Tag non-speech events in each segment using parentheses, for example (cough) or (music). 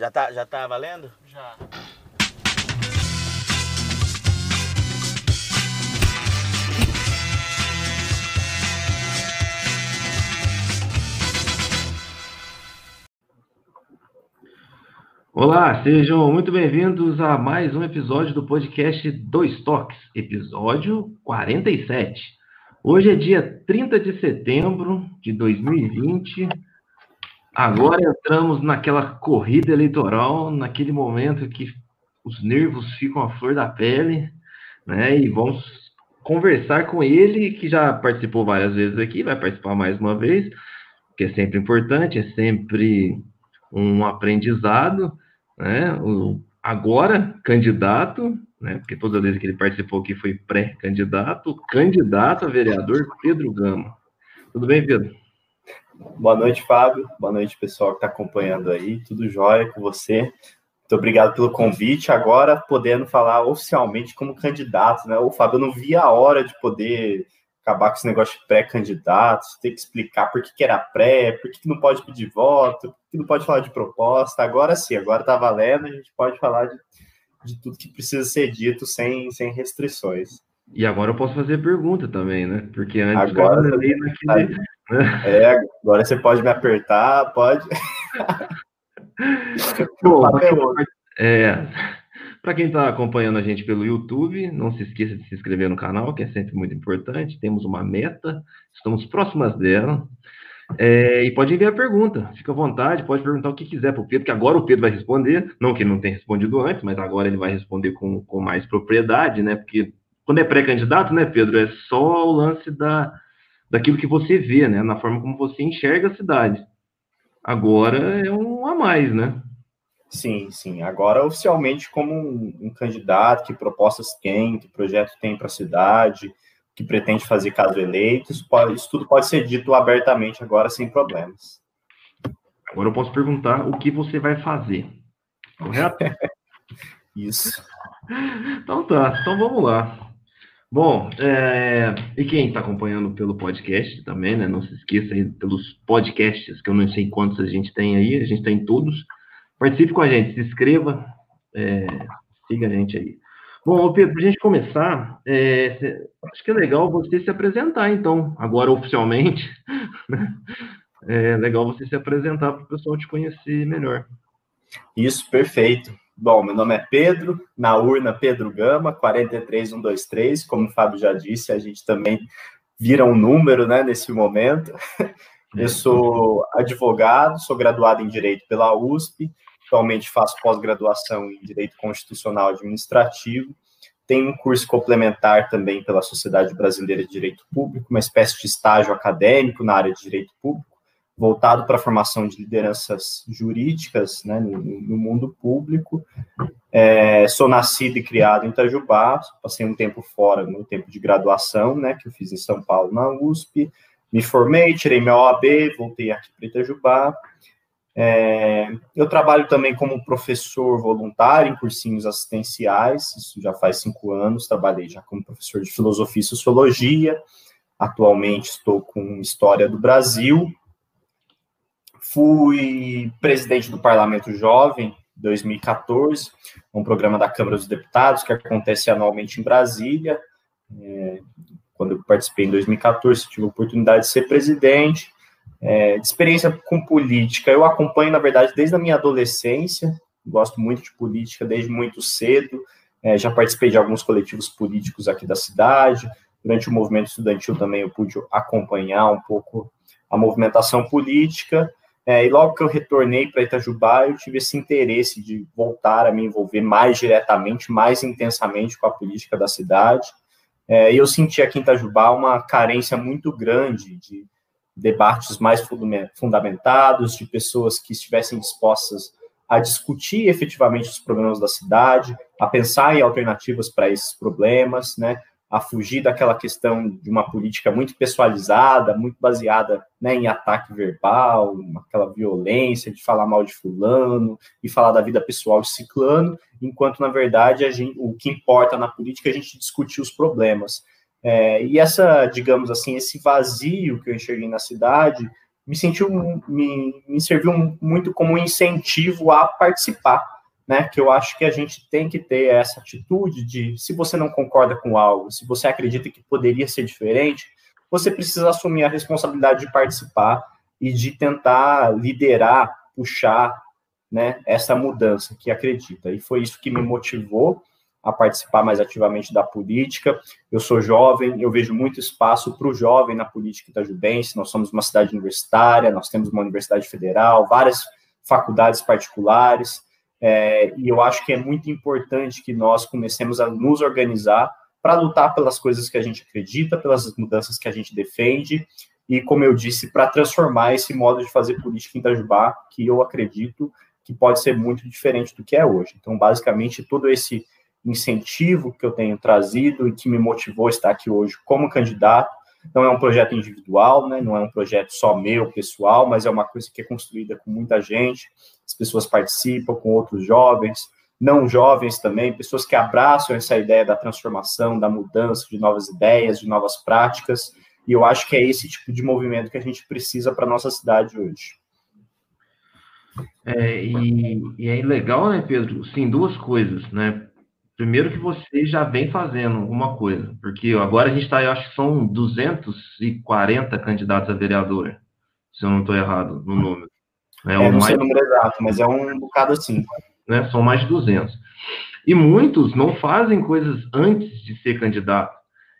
Já tá, já tá valendo? Já. Olá, sejam muito bem-vindos a mais um episódio do podcast Dois Toques, episódio 47. Hoje é dia 30 de setembro de 2020. Agora entramos naquela corrida eleitoral, naquele momento que os nervos ficam à flor da pele, né? E vamos conversar com ele, que já participou várias vezes aqui, vai participar mais uma vez, que é sempre importante, é sempre um aprendizado, né? O, agora, candidato, né? Porque toda vez que ele participou aqui foi pré-candidato, candidato a vereador Pedro Gama. Tudo bem, Pedro? Boa noite, Fábio. Boa noite, pessoal que está acompanhando aí. Tudo jóia com você? Muito obrigado pelo convite. Agora, podendo falar oficialmente como candidato, né? O Fábio, eu não via a hora de poder acabar com esse negócio de pré-candidato, ter que explicar por que, que era pré, por que, que não pode pedir voto, por que não pode falar de proposta. Agora sim, agora está valendo, a gente pode falar de, de tudo que precisa ser dito sem, sem restrições. E agora eu posso fazer pergunta também, né? Porque antes agora, ali naquele, é, agora você pode me apertar, pode. (laughs) (laughs) Pô, é, para quem está acompanhando a gente pelo YouTube, não se esqueça de se inscrever no canal, que é sempre muito importante. Temos uma meta, estamos próximas dela. É, e pode enviar pergunta, fica à vontade, pode perguntar o que quiser para o Pedro, que agora o Pedro vai responder. Não que ele não tenha respondido antes, mas agora ele vai responder com, com mais propriedade, né? Porque quando é pré-candidato, né, Pedro, é só o lance da, daquilo que você vê, né? Na forma como você enxerga a cidade. Agora é um a mais, né? Sim, sim. Agora, oficialmente, como um, um candidato, que propostas tem, que projeto tem para a cidade, que pretende fazer caso eleito, isso, pode, isso tudo pode ser dito abertamente agora, sem problemas. Agora eu posso perguntar o que você vai fazer, correto? (laughs) isso. Então tá, então vamos lá. Bom, é, e quem está acompanhando pelo podcast também, né? Não se esqueça aí pelos podcasts, que eu não sei quantos a gente tem aí, a gente tem todos. Participe com a gente, se inscreva, é, siga a gente aí. Bom, Pedro, para a gente começar, é, acho que é legal você se apresentar, então, agora oficialmente. (laughs) Né? É legal você se apresentar para o pessoal te conhecer melhor. Isso, perfeito. Bom, meu nome é Pedro, na urna Pedro Gama, 43123, como o Fábio já disse, a gente também vira um número, né, nesse momento. Eu sou advogado, sou graduado em Direito pela USP, atualmente faço pós-graduação em Direito Constitucional Administrativo, tenho um curso complementar também pela Sociedade Brasileira de Direito Público, uma espécie de estágio acadêmico na área de Direito Público, voltado para a formação de lideranças jurídicas né, no, no mundo público. É, sou nascido e criado em Itajubá, passei um tempo fora no tempo de graduação, né, que eu fiz em São Paulo, na USP. Me formei, tirei minha OAB, voltei aqui para Itajubá. É, eu trabalho também como professor voluntário em cursinhos assistenciais, isso já faz cinco anos. Trabalhei já como professor de filosofia e sociologia. Atualmente estou com História do Brasil Fui presidente do Parlamento Jovem 2014, um programa da Câmara dos Deputados que acontece anualmente em Brasília. É, quando eu participei em 2014, tive a oportunidade de ser presidente. É, de experiência com política, eu acompanho, na verdade, desde a minha adolescência, gosto muito de política desde muito cedo, é, já participei de alguns coletivos políticos aqui da cidade, durante o movimento estudantil também eu pude acompanhar um pouco a movimentação política, é, e logo que eu retornei para Itajubá, eu tive esse interesse de voltar a me envolver mais diretamente, mais intensamente com a política da cidade. É, e eu senti aqui em Itajubá uma carência muito grande de debates mais fundamentados, de pessoas que estivessem dispostas a discutir efetivamente os problemas da cidade, a pensar em alternativas para esses problemas, né? A fugir daquela questão de uma política muito pessoalizada, muito baseada né, em ataque verbal, aquela violência de falar mal de fulano e falar da vida pessoal de ciclano, enquanto, na verdade, gente, o que importa na política é a gente discutir os problemas. É, e essa, digamos assim, esse vazio que eu enxerguei na cidade me sentiu, me, me serviu muito como um incentivo a participar, né? Que eu acho que a gente tem que ter essa atitude de, se você não concorda com algo, se você acredita que poderia ser diferente, você precisa assumir a responsabilidade de participar e de tentar liderar, puxar, né? Essa mudança que acredita. E foi isso que me motivou a participar mais ativamente da política. Eu sou jovem, eu vejo muito espaço para o jovem na política itajubense. Nós somos uma cidade universitária, nós temos uma universidade federal, várias faculdades particulares, é, e eu acho que é muito importante que nós comecemos a nos organizar para lutar pelas coisas que a gente acredita, pelas mudanças que a gente defende, e, como eu disse, para transformar esse modo de fazer política em Itajubá, que eu acredito que pode ser muito diferente do que é hoje. Então, basicamente, todo esse incentivo que eu tenho trazido e que me motivou a estar aqui hoje como candidato. Não é um projeto individual, né? não é um projeto só meu, pessoal, mas é uma coisa que é construída com muita gente. As pessoas participam com outros jovens, não jovens também, pessoas que abraçam essa ideia da transformação, da mudança, de novas ideias, de novas práticas. E eu acho que é esse tipo de movimento que a gente precisa para a nossa cidade hoje. É, e, e, é legal, né, Pedro? Sim, duas coisas, né? Primeiro que você já vem fazendo alguma coisa, porque agora a gente está, eu acho que são 240 candidatos a vereador, se eu não estou errado no número. É, é não mais... sei o número exato, mas é um bocado assim. Né, são mais de 200. E muitos não fazem coisas antes de ser candidato.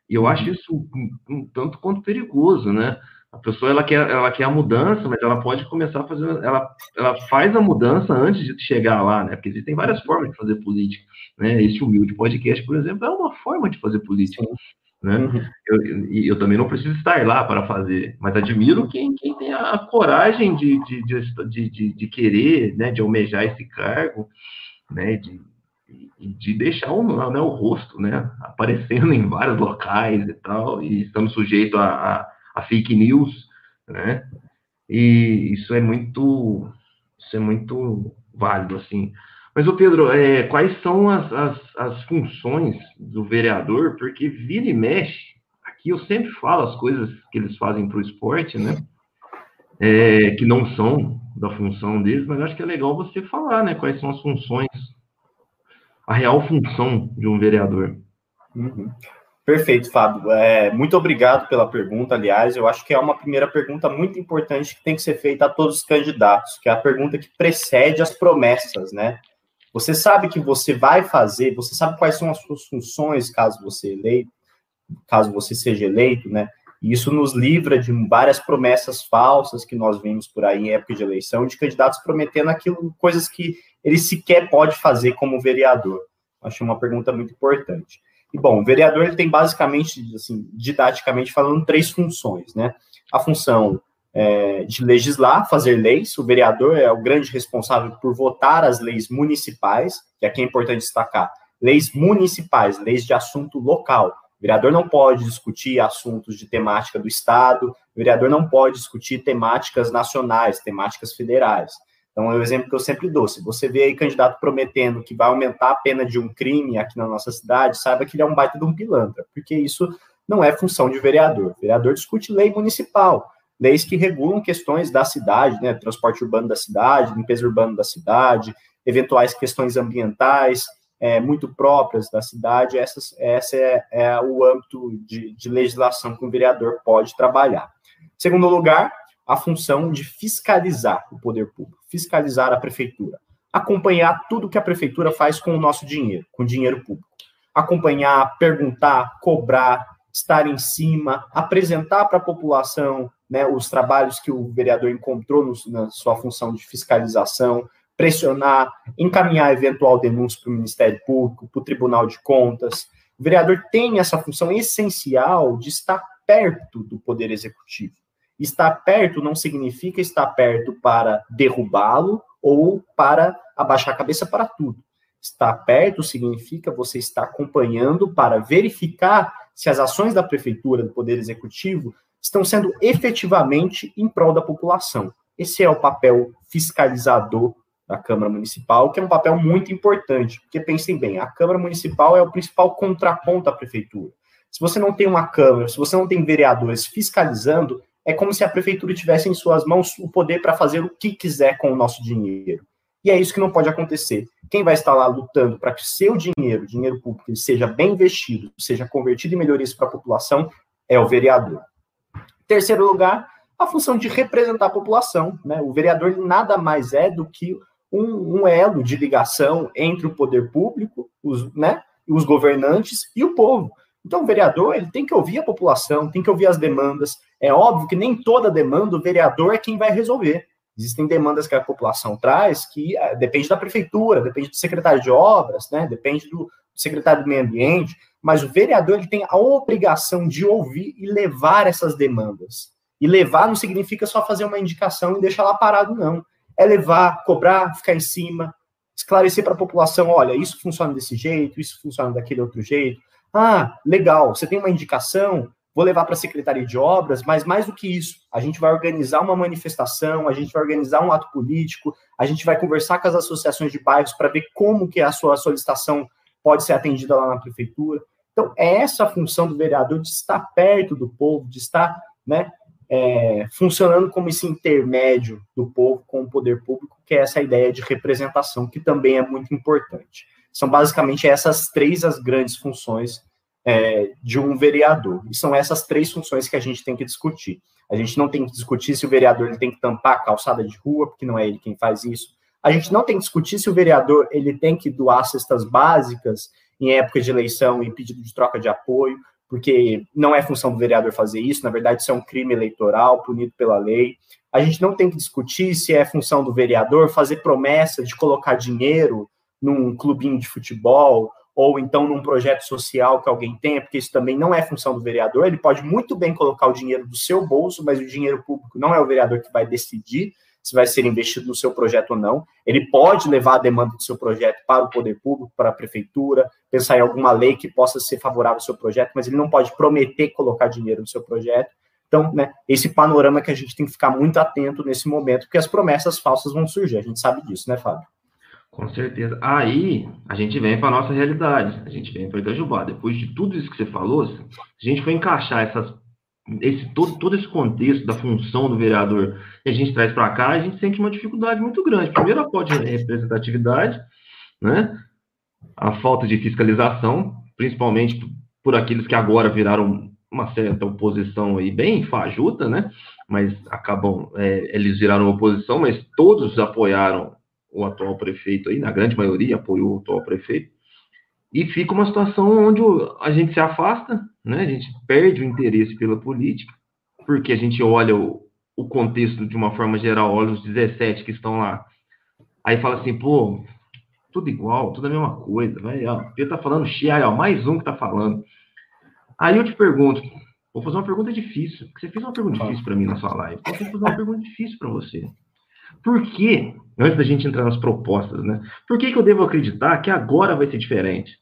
E eu acho isso um, um tanto quanto perigoso, né? A pessoa ela quer, ela quer a mudança, mas ela pode começar a fazer, ela, ela faz a mudança antes de chegar lá, né? Porque existem várias formas de fazer política, né? Esse humilde podcast, por exemplo, é uma forma de fazer política, né? Uhum. Eu, eu também não preciso estar lá para fazer, mas admiro quem, quem tem a coragem de, de, de, de, de querer, né? De almejar esse cargo, né? De, de deixar o, né, o rosto, né? Aparecendo (laughs) em vários locais e tal, e estando sujeito a, a a fake news, né? E isso é muito, isso é muito válido, assim. Mas, o Pedro, é, quais são as, as, as, funções do vereador? Porque vira e mexe, aqui eu sempre falo as coisas que eles fazem para o esporte, né? É, que não são da função deles, mas acho que é legal você falar, né? Quais são as funções, a real função de um vereador. Uhum. Perfeito, Fábio. É, muito obrigado pela pergunta, aliás. Eu acho que é uma primeira pergunta muito importante que tem que ser feita a todos os candidatos, que é a pergunta que precede as promessas, né? Você sabe que você vai fazer, você sabe quais são as suas funções caso você eleito, caso você seja eleito, né? E isso nos livra de várias promessas falsas que nós vimos por aí em época de eleição, de candidatos prometendo aquilo, coisas que ele sequer pode fazer como vereador. Acho uma pergunta muito importante. E, bom, o vereador ele tem basicamente, assim, didaticamente falando, três funções, né? A função é, de legislar, fazer leis, o vereador é o grande responsável por votar as leis municipais, que aqui é importante destacar, leis municipais, leis de assunto local. O vereador não pode discutir assuntos de temática do Estado, o vereador não pode discutir temáticas nacionais, temáticas federais. Então, é o exemplo que eu sempre dou. Se você vê aí candidato prometendo que vai aumentar a pena de um crime aqui na nossa cidade, saiba que ele é um baita de um pilantra, porque isso não é função de vereador. O vereador discute lei municipal, leis que regulam questões da cidade, né, transporte urbano da cidade, limpeza urbana da cidade, eventuais questões ambientais é, muito próprias da cidade. Essas, essa é, é o âmbito de, de legislação que o vereador pode trabalhar. Segundo lugar, a função de fiscalizar o poder público, fiscalizar a prefeitura, acompanhar tudo que a prefeitura faz com o nosso dinheiro, com o dinheiro público. Acompanhar, perguntar, cobrar, estar em cima, apresentar para a população né, os trabalhos que o vereador encontrou no, na sua função de fiscalização, pressionar, encaminhar eventual denúncia para o Ministério Público, para o Tribunal de Contas. O vereador tem essa função essencial de estar perto do Poder Executivo. Estar perto não significa estar perto para derrubá-lo ou para abaixar a cabeça para tudo. Estar perto significa você estar acompanhando para verificar se as ações da prefeitura, do Poder Executivo, estão sendo efetivamente em prol da população. Esse é o papel fiscalizador da Câmara Municipal, que é um papel muito importante, porque pensem bem, a Câmara Municipal é o principal contraponto à prefeitura. Se você não tem uma Câmara, se você não tem vereadores fiscalizando, é como se a prefeitura tivesse em suas mãos o poder para fazer o que quiser com o nosso dinheiro. E é isso que não pode acontecer. Quem vai estar lá lutando para que seu dinheiro, dinheiro público, seja bem investido, seja convertido em melhorias para a população, é o vereador. Terceiro lugar, a função de representar a população. Né? O vereador nada mais é do que um, um elo de ligação entre o poder público, os, né, os governantes e o povo. Então, o vereador ele tem que ouvir a população, tem que ouvir as demandas. É óbvio que nem toda demanda o vereador é quem vai resolver. Existem demandas que a população traz que é, depende da prefeitura, depende do secretário de obras, né, depende do secretário do meio ambiente, mas o vereador ele tem a obrigação de ouvir e levar essas demandas. E levar não significa só fazer uma indicação e deixar lá parado, não. É levar, cobrar, ficar em cima, esclarecer para a população: olha, isso funciona desse jeito, isso funciona daquele outro jeito. Ah, legal, você tem uma indicação, vou levar para a Secretaria de Obras, mas mais do que isso, a gente vai organizar uma manifestação, a gente vai organizar um ato político, a gente vai conversar com as associações de bairros para ver como que a sua solicitação pode ser atendida lá na prefeitura. Então, é essa a função do vereador de estar perto do povo, de estar né, é, funcionando como esse intermédio do povo com o poder público, que é essa ideia de representação, que também é muito importante. São basicamente essas três as grandes funções é, de um vereador. E são essas três funções que a gente tem que discutir. A gente não tem que discutir se o vereador ele tem que tampar a calçada de rua, porque não é ele quem faz isso. A gente não tem que discutir se o vereador ele tem que doar cestas básicas em época de eleição e pedido de troca de apoio, porque não é função do vereador fazer isso, na verdade isso é um crime eleitoral punido pela lei. A gente não tem que discutir se é função do vereador fazer promessa de colocar dinheiro num clubinho de futebol ou então num projeto social que alguém tenha, porque isso também não é função do vereador. Ele pode muito bem colocar o dinheiro do seu bolso, mas o dinheiro público não é o vereador que vai decidir se vai ser investido no seu projeto ou não. Ele pode levar a demanda do seu projeto para o poder público, para a prefeitura, pensar em alguma lei que possa ser favorável ao seu projeto, mas ele não pode prometer colocar dinheiro no seu projeto. Então, né, esse panorama que a gente tem que ficar muito atento nesse momento, porque as promessas falsas vão surgir, a gente sabe disso, né, Fábio? Com certeza. Aí a gente vem para nossa realidade, a gente vem para Itajubá. Depois de tudo isso que você falou, a gente foi encaixar essas, esse, todo, todo esse contexto da função do vereador e a gente traz para cá, a gente sente uma dificuldade muito grande. Primeiro, a falta de representatividade, né? a falta de fiscalização, principalmente por aqueles que agora viraram uma certa oposição aí bem fajuta, né? Mas acabam, é, eles viraram oposição, mas todos apoiaram o atual prefeito aí, na grande maioria apoiou o atual prefeito, e fica uma situação onde a gente se afasta, né? A gente perde o interesse pela política, porque a gente olha o, o contexto de uma forma geral, olha os 17 que estão lá, aí fala assim, pô, tudo igual, tudo a mesma coisa, vai, ó, ele tá falando Xia, ó, mais um que tá falando. Aí eu te pergunto, vou fazer uma pergunta difícil, porque você fez uma pergunta difícil para mim na sua live, então eu que fazer uma pergunta difícil para você. Por que, antes da gente entrar nas propostas, né? Por que, que eu devo acreditar que agora vai ser diferente?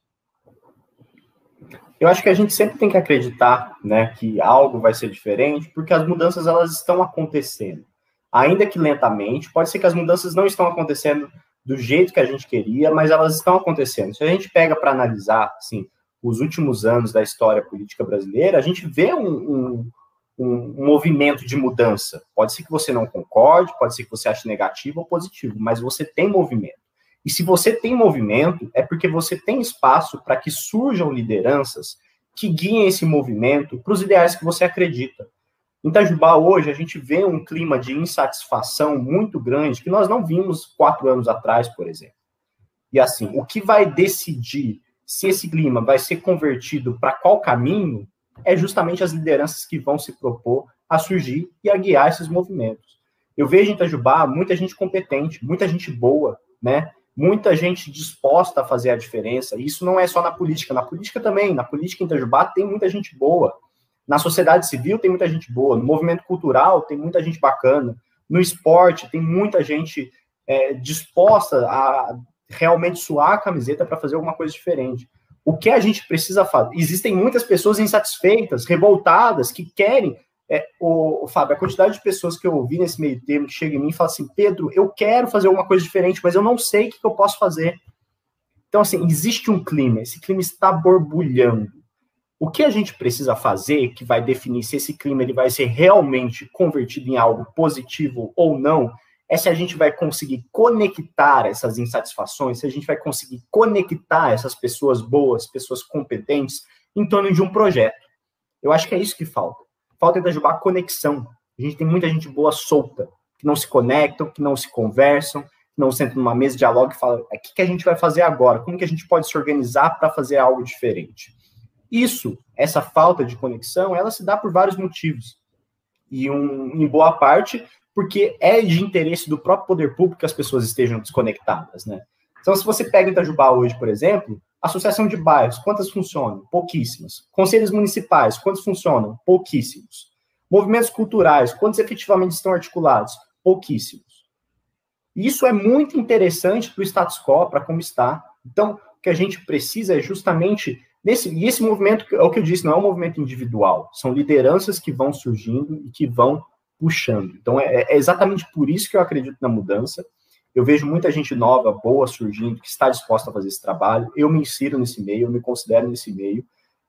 Eu acho que a gente sempre tem que acreditar, né, que algo vai ser diferente, porque as mudanças elas estão acontecendo. Ainda que lentamente, pode ser que as mudanças não estão acontecendo do jeito que a gente queria, mas elas estão acontecendo. Se a gente pega para analisar, assim, os últimos anos da história política brasileira, a gente vê um, um, um, movimento de mudança. Pode ser que você não concorde, pode ser que você ache negativo ou positivo, mas você tem movimento. E se você tem movimento, é porque você tem espaço para que surjam lideranças que guiem esse movimento para os ideais que você acredita. Em Itajubá, hoje, a gente vê um clima de insatisfação muito grande que nós não vimos quatro anos atrás, por exemplo. E assim, o que vai decidir se esse clima vai ser convertido para qual caminho é justamente as lideranças que vão se propor a surgir e a guiar esses movimentos. Eu vejo em Itajubá muita gente competente, muita gente boa, né? Muita gente disposta a fazer a diferença. E isso não é só na política, na política também. Na política em Itajubá tem muita gente boa. Na sociedade civil tem muita gente boa. No movimento cultural tem muita gente bacana. No esporte tem muita gente é, disposta a realmente suar a camiseta para fazer alguma coisa diferente. O que a gente precisa fazer? Existem muitas pessoas insatisfeitas, revoltadas, que querem. É, o, o Fábio, a quantidade de pessoas que eu ouvi nesse meio termo que chega em mim e fala assim: Pedro, eu quero fazer alguma coisa diferente, mas eu não sei o que, que eu posso fazer. Então, assim, existe um clima, esse clima está borbulhando. O que a gente precisa fazer, que vai definir se esse clima ele vai ser realmente convertido em algo positivo ou não, é se a gente vai conseguir conectar essas insatisfações, se a gente vai conseguir conectar essas pessoas boas, pessoas competentes, em torno de um projeto. Eu acho que é isso que falta. Falta em Itajubá conexão. A gente tem muita gente boa solta, que não se conectam, que não se conversam, que não sentam numa mesa, dialogam e falam: o que, que a gente vai fazer agora? Como que a gente pode se organizar para fazer algo diferente? Isso, essa falta de conexão, ela se dá por vários motivos. E um, em boa parte, porque é de interesse do próprio poder público que as pessoas estejam desconectadas, né? Então, se você pega Itajubá hoje, por exemplo, associação de bairros, quantas funcionam? Pouquíssimas. Conselhos municipais, quantos funcionam? Pouquíssimos. Movimentos culturais, quantos efetivamente estão articulados? Pouquíssimos. Isso é muito interessante para o status quo, para como está. Então, o que a gente precisa é justamente nesse e esse movimento, é o que eu disse, não é um movimento individual, são lideranças que vão surgindo e que vão puxando. Então, é, é exatamente por isso que eu acredito na mudança. Eu vejo muita gente nova, boa, surgindo, que está disposta a fazer esse trabalho. Eu me insiro nesse meio, eu me considero nesse meio.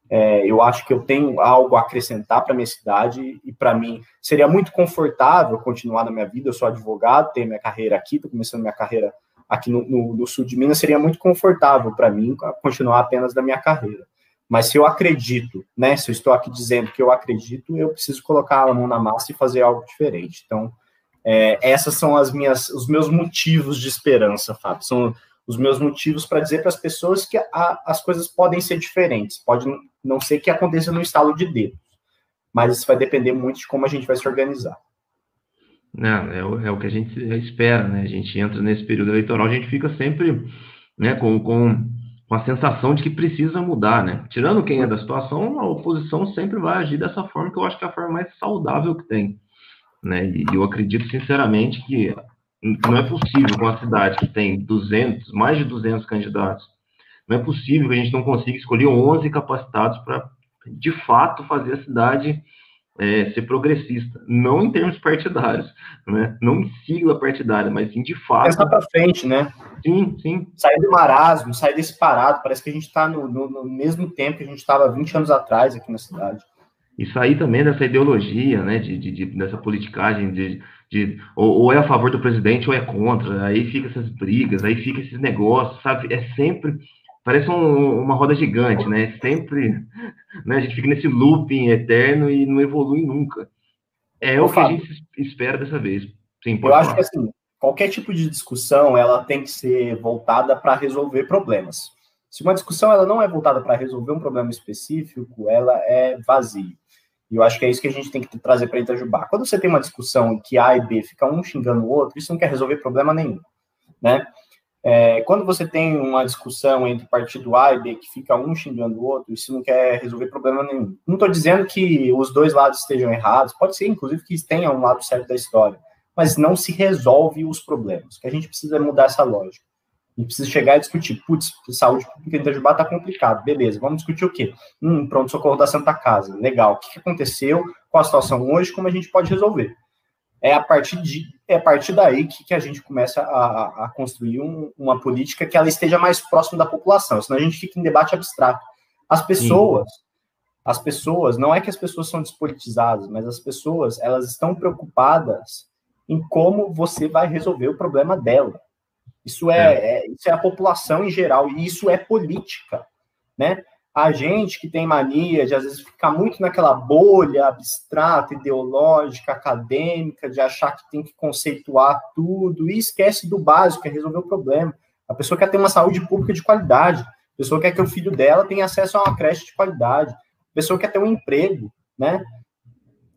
É, eu acho que eu tenho algo a acrescentar para minha cidade e para mim seria muito confortável continuar na minha vida. Eu sou advogado, tenho minha carreira aqui, estou começando minha carreira aqui no, no, no, sul de Minas. Seria muito confortável para mim continuar apenas da minha carreira. Mas se eu acredito, né? Se eu estou aqui dizendo que eu acredito, eu preciso colocar a mão na massa e fazer algo diferente. Então, é, essas são as minhas, os meus motivos de esperança, Fábio. São os meus motivos para dizer para as pessoas que a, as coisas podem ser diferentes. Pode não ser que aconteça no estalo de dedos, mas isso vai depender muito de como a gente vai se organizar. Não, é, o, é o que a gente espera, né? A gente entra nesse período eleitoral, a gente fica sempre né, com, com, com a sensação de que precisa mudar, né? Tirando quem é da situação, a oposição sempre vai agir dessa forma, que eu acho que é a forma mais saudável que tem. Né? E eu acredito sinceramente que não é possível com uma cidade que tem 200, mais de 200 candidatos, não é possível que a gente não consiga escolher 11 capacitados para, de fato, fazer a cidade é, ser progressista, não em termos partidários, né? não em sigla partidária, mas sim de fato. Pensar para frente, né? Sim, sim. Sair do marasmo, sair desse parado, parece que a gente está no, no, no, mesmo tempo que a gente estava 20 anos atrás aqui na cidade e sair também dessa ideologia, né, de, de, de dessa politicagem de, de ou, ou, é a favor do presidente ou é contra, aí fica essas brigas, aí fica esses negócios, sabe? É sempre parece um, uma roda gigante, né? Sempre, né? A gente fica nesse looping eterno e não evolui nunca. É Ô, o que Fábio, a gente espera dessa vez. Sim, eu falar. acho que assim, qualquer tipo de discussão, ela tem que ser voltada para resolver problemas. Se uma discussão ela não é voltada para resolver um problema específico, ela é vazia. E eu acho que é isso que a gente tem que trazer para Itajubá. Quando você tem uma discussão em que A e B ficam um xingando o outro, isso não quer resolver problema nenhum, né? É, quando você tem uma discussão entre partido A e B que fica um xingando o outro, isso não quer resolver problema nenhum. Não estou dizendo que os dois lados estejam errados, pode ser, inclusive, que tenha um lado certo da história, mas não se resolve os problemas. O que a gente precisa é mudar essa lógica gente precisa chegar e discutir, putz, saúde pública em Itajubá está complicado, beleza, vamos discutir o quê? Hum, pronto-socorro da Santa Casa, legal, o que aconteceu, qual a situação hoje, como a gente pode resolver. É a partir, de, é a partir daí que, que a gente começa a, a construir um, uma política que ela esteja mais próxima da população, senão a gente fica em debate abstrato. As pessoas, Sim. as pessoas, não é que as pessoas são despolitizadas, mas as pessoas, elas estão preocupadas em como você vai resolver o problema dela. Isso é, é. é, isso é a população em geral, e isso é política, né? A gente que tem mania de, às vezes, ficar muito naquela bolha abstrata, ideológica, acadêmica, de achar que tem que conceituar tudo, e esquece do básico, é resolver o problema. A pessoa quer ter uma saúde pública de qualidade, a pessoa quer que o filho dela tenha acesso a uma creche de qualidade, a pessoa quer ter um emprego, né?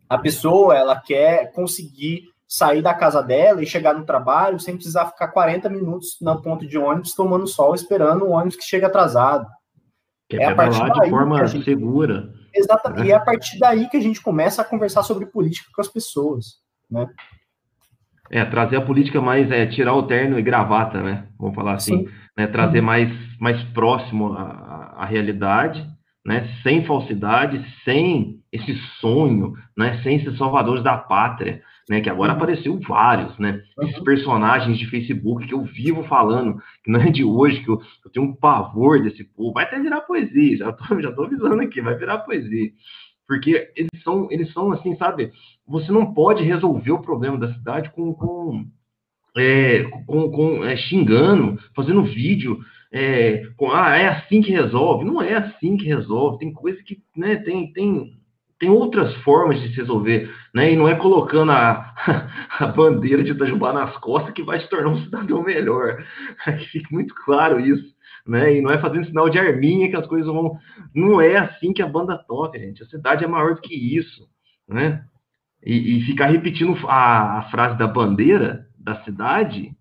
A pessoa, ela quer conseguir sair da casa dela e chegar no trabalho sem precisar ficar 40 minutos na ponta de ônibus tomando sol esperando o ônibus que chega atrasado. Que é, é a partir daí de forma gente... segura. Exatamente. Né? E é a partir daí que a gente começa a conversar sobre política com as pessoas, né? É, trazer a política mais, é, tirar o terno e gravata, né? Vamos falar assim, né? Trazer uhum. mais, mais próximo à, à realidade, né? Sem falsidade, sem esse sonho, né, sem ser salvadores da pátria, né, que agora uhum. apareceu vários, né, esses uhum. personagens de Facebook que eu vivo falando, que não é de hoje, que eu, eu tenho um pavor desse povo, vai até virar poesia, já tô, já tô avisando aqui, vai virar poesia, porque eles são, eles são assim, sabe, você não pode resolver o problema da cidade com, com, é, com, com é, xingando, fazendo vídeo, é, com, ah, é assim que resolve, não é assim que resolve, tem coisa que, né, tem, tem tem outras formas de se resolver, né? E não é colocando a, (laughs) a bandeira de Itajubá nas costas que vai te tornar um cidadão melhor. (laughs) Que fique muito claro isso, né? E não é fazendo sinal de arminha que as coisas vão. Não é assim que a banda toca, gente. A cidade é maior do que isso, né? E, e ficar repetindo a, a frase da bandeira da cidade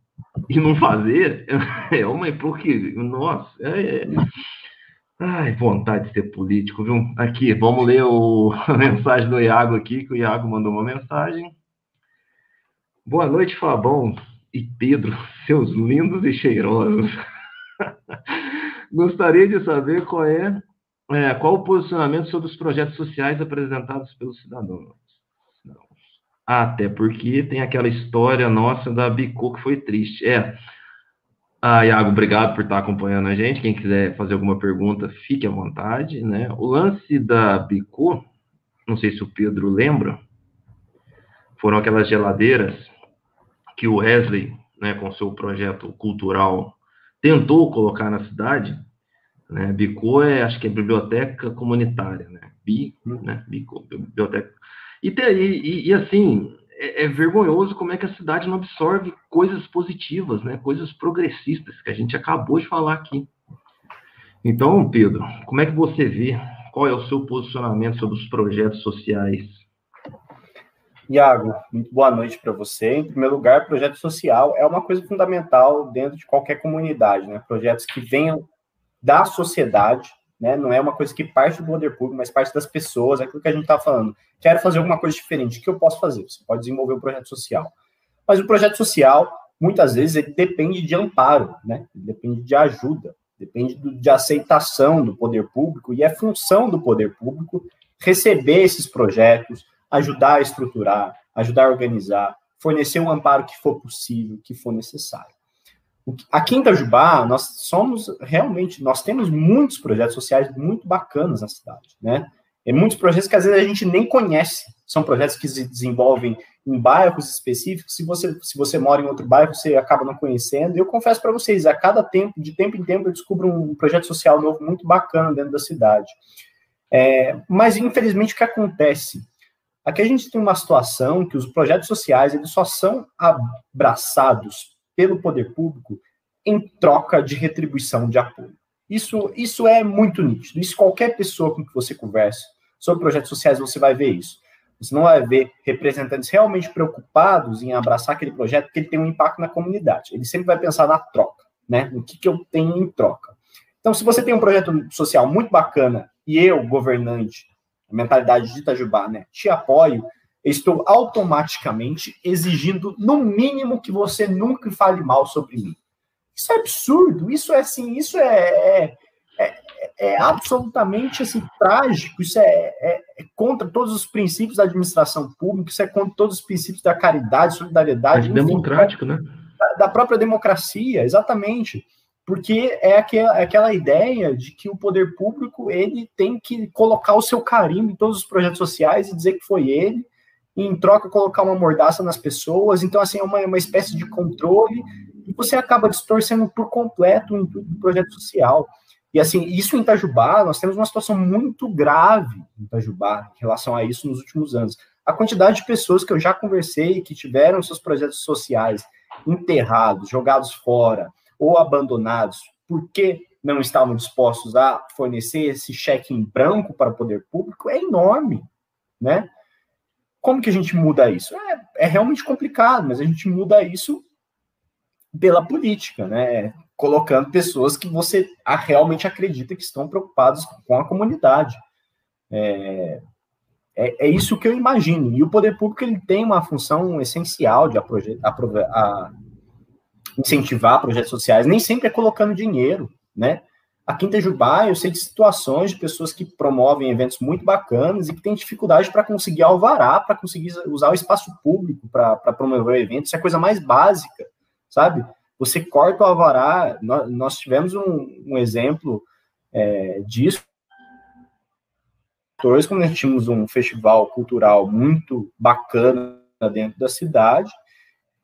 e não fazer (laughs) é uma hipocrisia. Nossa, é, é Ai, vontade de ser político, viu? Aqui, vamos ler o, a (laughs) mensagem do Iago aqui, que o Iago mandou uma mensagem. Boa noite, Fabão e Pedro, seus lindos e cheirosos. (laughs) Gostaria de saber qual é, é, qual o posicionamento sobre os projetos sociais apresentados pelos cidadãos. Até porque tem aquela história nossa da Bicô que foi triste. É, ah, Iago, obrigado por estar acompanhando a gente. Quem quiser fazer alguma pergunta, fique à vontade. Né? O lance da Bico, não sei se o Pedro lembra, foram aquelas geladeiras que o Wesley, né, com seu projeto cultural, tentou colocar na cidade. Né? Bico é, acho que é biblioteca comunitária, né? Bi, né? Bico, biblioteca. E, e, e assim, é, é, vergonhoso como é que a cidade não absorve coisas positivas, né? Coisas progressistas que a gente acabou de falar aqui. Então, Pedro, como é que você vê? Qual é o seu posicionamento sobre os projetos sociais? Iago, muito boa noite para você. Em primeiro lugar, projeto social é uma coisa fundamental dentro de qualquer comunidade, né? Projetos que venham da sociedade né? Não é uma coisa que parte do poder público, mas parte das pessoas, é aquilo que a gente está falando. Quero fazer alguma coisa diferente, o que eu posso fazer? Você pode desenvolver um projeto social. Mas o projeto social, muitas vezes, ele depende de amparo, né? Ele depende de ajuda, depende do, de aceitação do poder público, e é função do poder público receber esses projetos, ajudar a estruturar, ajudar a organizar, fornecer um amparo que for possível, que for necessário. Aqui em Itajubá, nós somos realmente, nós temos muitos projetos sociais muito bacanas na cidade, né? E muitos projetos que às vezes a gente nem conhece. São projetos que se desenvolvem em bairros específicos. Se você, se você mora em outro bairro, você acaba não conhecendo. E eu confesso para vocês, a cada tempo, de tempo em tempo, eu descubro um projeto social novo muito bacana dentro da cidade. É, mas, infelizmente, o que acontece? Aqui a gente tem uma situação que os projetos sociais eles só são abraçados pelo poder público em troca de retribuição de apoio. Isso, isso é muito nítido. Isso qualquer pessoa com que você converse sobre projetos sociais, você vai ver isso. Você não vai ver representantes realmente preocupados em abraçar aquele projeto porque ele tem um impacto na comunidade. Ele sempre vai pensar na troca, né? No que, que eu tenho em troca. Então, se você tem um projeto social muito bacana e eu, governante, mentalidade de Itajubá, né, te apoio, estou automaticamente exigindo, no mínimo, que você nunca fale mal sobre mim. Isso é absurdo, isso é assim, isso é, é, é, é absolutamente assim, trágico, isso é, é, é, contra todos os princípios da administração pública, isso é contra todos os princípios da caridade, solidariedade. É democrático, né? Da, da, própria democracia, exatamente. Porque é aquela, é aquela ideia de que o poder público ele tem que colocar o seu carimbo em todos os projetos sociais e dizer que foi ele, e em troca colocar uma mordaça nas pessoas. Então, assim, é uma, uma espécie de controle e você acaba distorcendo por completo o intuito do projeto social. E assim, isso em Itajubá, nós temos uma situação muito grave em Itajubá em relação a isso nos últimos anos. A quantidade de pessoas que eu já conversei que tiveram seus projetos sociais enterrados, jogados fora ou abandonados, porque não estavam dispostos a fornecer esse cheque em branco para o poder público, é enorme, né? Como que a gente muda isso? É, é realmente complicado, mas a gente muda isso pela política, né? Colocando pessoas que você realmente acredita que estão preocupadas com a comunidade. É, é, é, isso que eu imagino. E o poder público ele tem uma função essencial de incentivar projetos sociais. Nem sempre é colocando dinheiro, né? Aqui em Itajubá, eu sei de situações de pessoas que promovem eventos muito bacanas e que têm dificuldade para conseguir alvará, para conseguir usar o espaço público para promover o evento. Isso é a coisa mais básica, sabe? Você corta o alvará. Nós, nós tivemos um, um exemplo é, disso. Quando nós tínhamos um festival cultural muito bacana dentro da cidade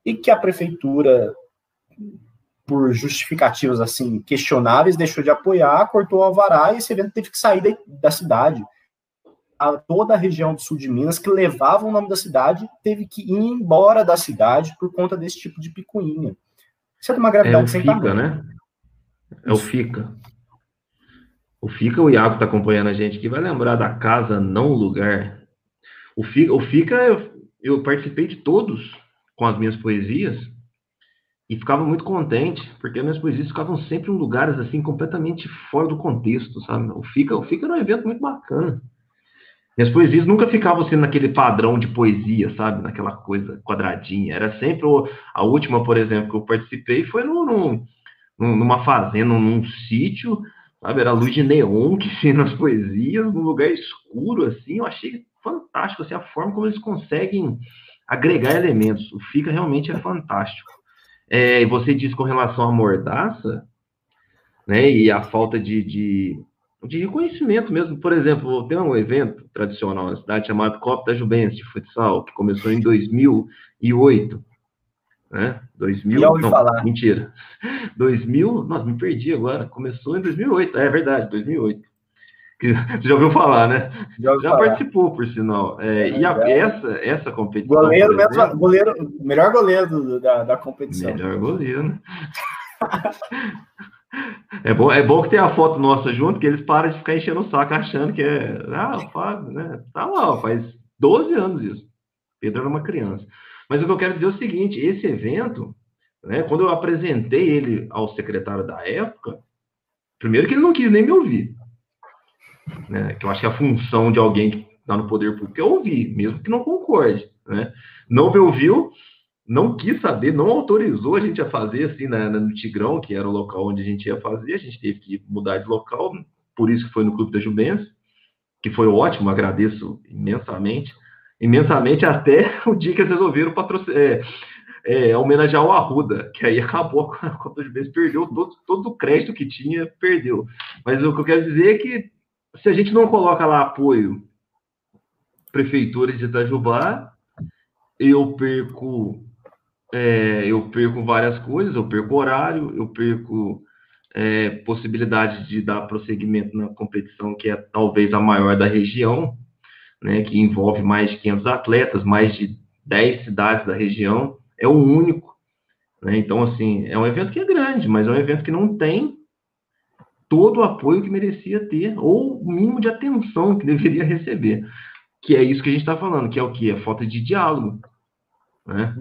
e que a prefeitura por justificativas assim questionáveis, deixou de apoiar, cortou o alvará e esse evento teve que sair da, da cidade. A, toda a região do sul de Minas que levava o nome da cidade teve que ir embora da cidade por conta desse tipo de picuinha. Isso é de uma gravidade é sem FICA, tamanho. né? É o FICA. O FICA, o Iago está acompanhando a gente aqui, vai lembrar da casa, não lugar. O FICA, o FICA eu, eu participei de todos com as minhas poesias, e ficava muito contente, porque minhas poesias ficavam sempre em lugares assim completamente fora do contexto, sabe? O Fica, o Fica era um evento muito bacana. Minhas poesias nunca ficavam assim naquele padrão de poesia, sabe? Naquela coisa quadradinha. Era sempre o, a última, por exemplo, que eu participei foi no, no, numa fazenda, num, sítio, sabe? Era luz de neon que tinha nas poesias, num lugar escuro, assim. Eu achei fantástico assim, a forma como eles conseguem agregar elementos. O Fica realmente é fantástico. É, você disse com relação à mordaça, né, e a falta de, de, de, reconhecimento mesmo. Por exemplo, tem um evento tradicional na cidade chamado Copa da Juventus de futsal, que começou em 2008. Né? 2000, não, falar. mentira. 2000, nossa, me perdi agora. Começou em 2008, é verdade, 2008. Que, você (laughs) já ouviu falar, né? Já, já participou, por sinal. É, é, e a, essa, essa competição. Goleiro, mesmo, goleiro, melhor goleiro do, da, da competição. Melhor goleiro, né? (laughs) É bom, é bom que tem a foto nossa junto, que eles param de ficar enchendo o saco achando que é. Ah, Fábio, né? Tá lá, faz 12 anos isso. Pedro era uma criança. Mas o que eu quero dizer é o seguinte: esse evento, né, quando eu apresentei ele ao secretário da época, primeiro que ele não quis nem me ouvir né? Que eu acho que a função de alguém que está no poder público é ouvir, mesmo que não concorde, né? Não me ouviu, não quis saber, não autorizou a gente a fazer assim na, no Tigrão, que era o local onde a gente ia fazer, a gente teve que mudar de local, por isso que foi no Clube da Juventus, que foi ótimo, agradeço imensamente, imensamente até (laughs) o dia que eles resolveram patrocinar, é, é, homenagear o Arruda, que aí acabou com a Copa da Juventus, perdeu todo, todo o crédito que tinha, perdeu. Mas o que eu quero dizer é que se a gente não coloca lá apoio prefeitura de Itajubá, eu perco é, eu perco várias coisas, eu perco horário, eu perco é, possibilidade de dar prosseguimento na competição que é talvez a maior da região, né, que envolve mais de 500 atletas, mais de 10 cidades da região, é o único. Né? Então, assim, é um evento que é grande, mas é um evento que não tem todo o apoio que merecia ter, ou o mínimo de atenção que deveria receber. Que é isso que a gente está falando, que é o que? A falta de diálogo. Né?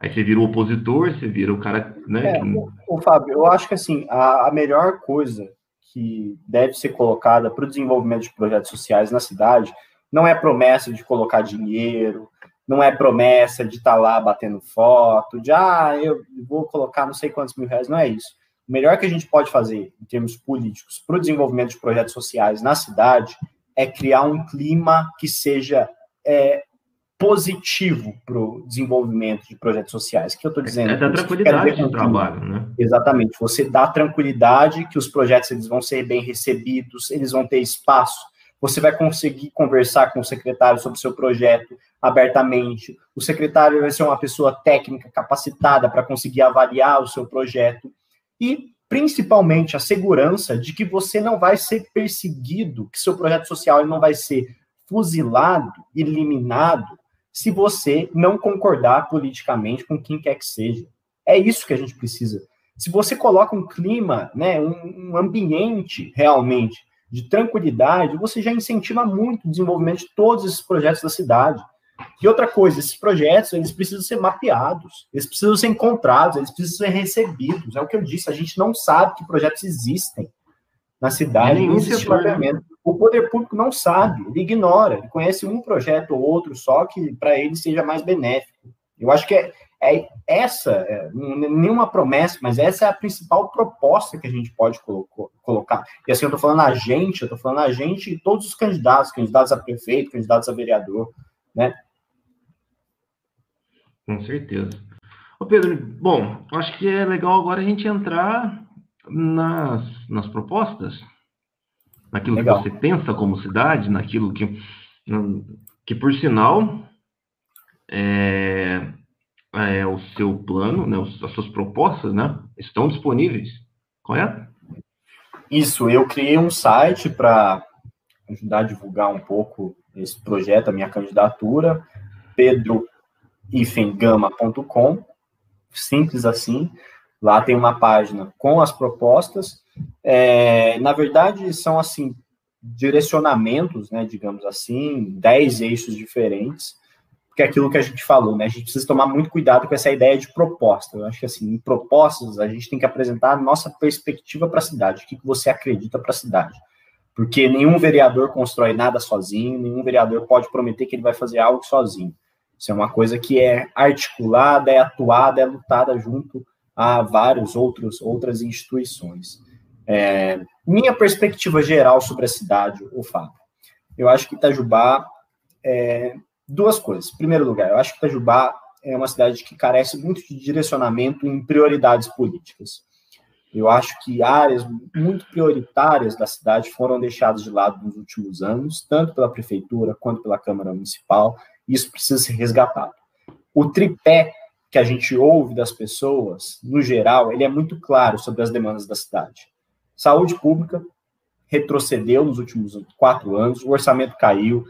Aí você vira o opositor, você vira o cara. Né, é, o, o Fábio, eu acho que assim, a, a melhor coisa que deve ser colocada para o desenvolvimento de projetos sociais na cidade não é promessa de colocar dinheiro, não é promessa de estar tá lá batendo foto, de ah, eu vou colocar não sei quantos mil reais, não é isso o melhor que a gente pode fazer em termos políticos para o desenvolvimento de projetos sociais na cidade é criar um clima que seja é, positivo para o desenvolvimento de projetos sociais. O que eu estou dizendo? É dar tranquilidade no trabalho, né? Exatamente. Você dá tranquilidade que os projetos eles vão ser bem recebidos, eles vão ter espaço. Você vai conseguir conversar com o secretário sobre o seu projeto abertamente. O secretário vai ser uma pessoa técnica capacitada para conseguir avaliar o seu projeto e principalmente a segurança de que você não vai ser perseguido, que seu projeto social não vai ser fuzilado, eliminado, se você não concordar politicamente com quem quer que seja. É isso que a gente precisa. Se você coloca um clima, né, um ambiente realmente de tranquilidade, você já incentiva muito o desenvolvimento de todos esses projetos da cidade. E outra coisa, esses projetos, eles precisam ser mapeados, eles precisam ser encontrados, eles precisam ser recebidos. É o que eu disse, a gente não sabe que projetos existem na cidade, não existe mapeamento. O poder público não sabe, ele ignora, ele conhece um projeto ou outro só que para ele seja mais benéfico. Eu acho que é, É essa, é, nenhuma promessa, mas essa é a principal proposta que a gente pode colo colocar. E assim, eu estou falando a gente, eu estou falando a gente e todos os candidatos, candidatos a prefeito, candidatos a vereador, né? Com certeza. Ô Pedro, bom, acho que é legal agora a gente entrar nas, nas propostas, naquilo legal. que você pensa como cidade, naquilo que, que por sinal, é, é, o seu plano, né, as suas propostas, né, estão disponíveis, correto? Isso, eu criei um site para ajudar a divulgar um pouco esse projeto, a minha candidatura, pedroifengama.com, simples assim. Lá tem uma página com as propostas. É, na verdade, são assim direcionamentos, né, digamos assim, dez eixos diferentes que é aquilo que a gente falou, né? A gente precisa tomar muito cuidado com essa ideia de proposta. Eu acho que, assim, em propostas, a gente tem que apresentar a nossa perspectiva para a cidade, o que você acredita para a cidade. Porque nenhum vereador constrói nada sozinho, nenhum vereador pode prometer que ele vai fazer algo sozinho. Isso é uma coisa que é articulada, é atuada, é lutada junto a vários outros outras instituições. É, minha perspectiva geral sobre a cidade, o Fábio, eu acho que Itajubá é, duas coisas. Em primeiro lugar, eu acho que Itajubá é uma cidade que carece muito de direcionamento em prioridades políticas. Eu acho que áreas muito prioritárias da cidade foram deixadas de lado nos últimos anos, tanto pela prefeitura quanto pela Câmara Municipal, isso precisa ser resgatado. O tripé que a gente ouve das pessoas, no geral, ele é muito claro sobre as demandas da cidade. Saúde pública retrocedeu nos últimos quatro anos, o orçamento caiu,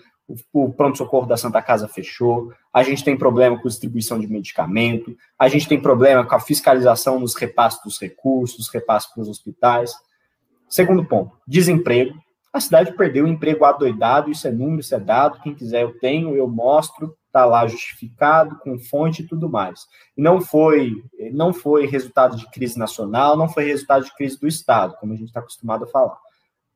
o pronto-socorro da Santa Casa fechou, a gente tem problema com distribuição de medicamento, a gente tem problema com a fiscalização nos repassos dos recursos, repassos para os hospitais. Segundo ponto, desemprego. A cidade perdeu o emprego adoidado, isso é número, isso é dado, quem quiser eu tenho, eu mostro, está lá justificado, com fonte e tudo mais. Não foi, não foi resultado de crise nacional, não foi resultado de crise do Estado, como a gente está acostumado a falar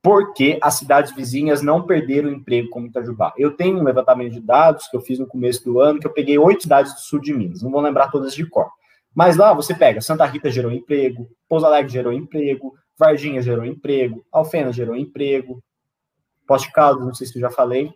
porque as cidades vizinhas não perderam emprego como Itajubá. Eu tenho um levantamento de dados que eu fiz no começo do ano, que eu peguei oito cidades do sul de Minas, não vou lembrar todas de cor. Mas lá você pega, Santa Rita gerou emprego, Pouso Alegre gerou emprego, Varginha gerou emprego, Alfena gerou emprego, Poste Caldas, não sei se eu já falei.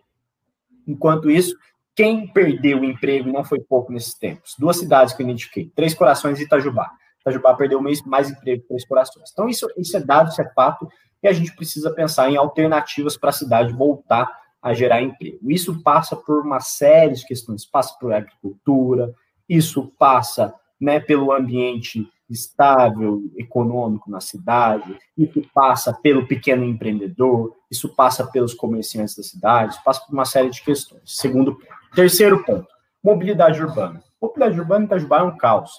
Enquanto isso, quem perdeu o emprego não foi pouco nesses tempos? Duas cidades que eu identifiquei, Três Corações e Itajubá. Itajubá perdeu mais, emprego que Três Corações. Então, isso, isso é dado, isso é fato, e a gente precisa pensar em alternativas para a cidade voltar a gerar emprego. Isso passa por uma série de questões, passa por agricultura, isso passa né, pelo ambiente estável, econômico na cidade, isso passa pelo pequeno empreendedor, isso passa pelos comerciantes da cidade, isso passa por uma série de questões. Segundo, terceiro ponto, mobilidade urbana. Mobilidade urbana em Itajubá é um caos.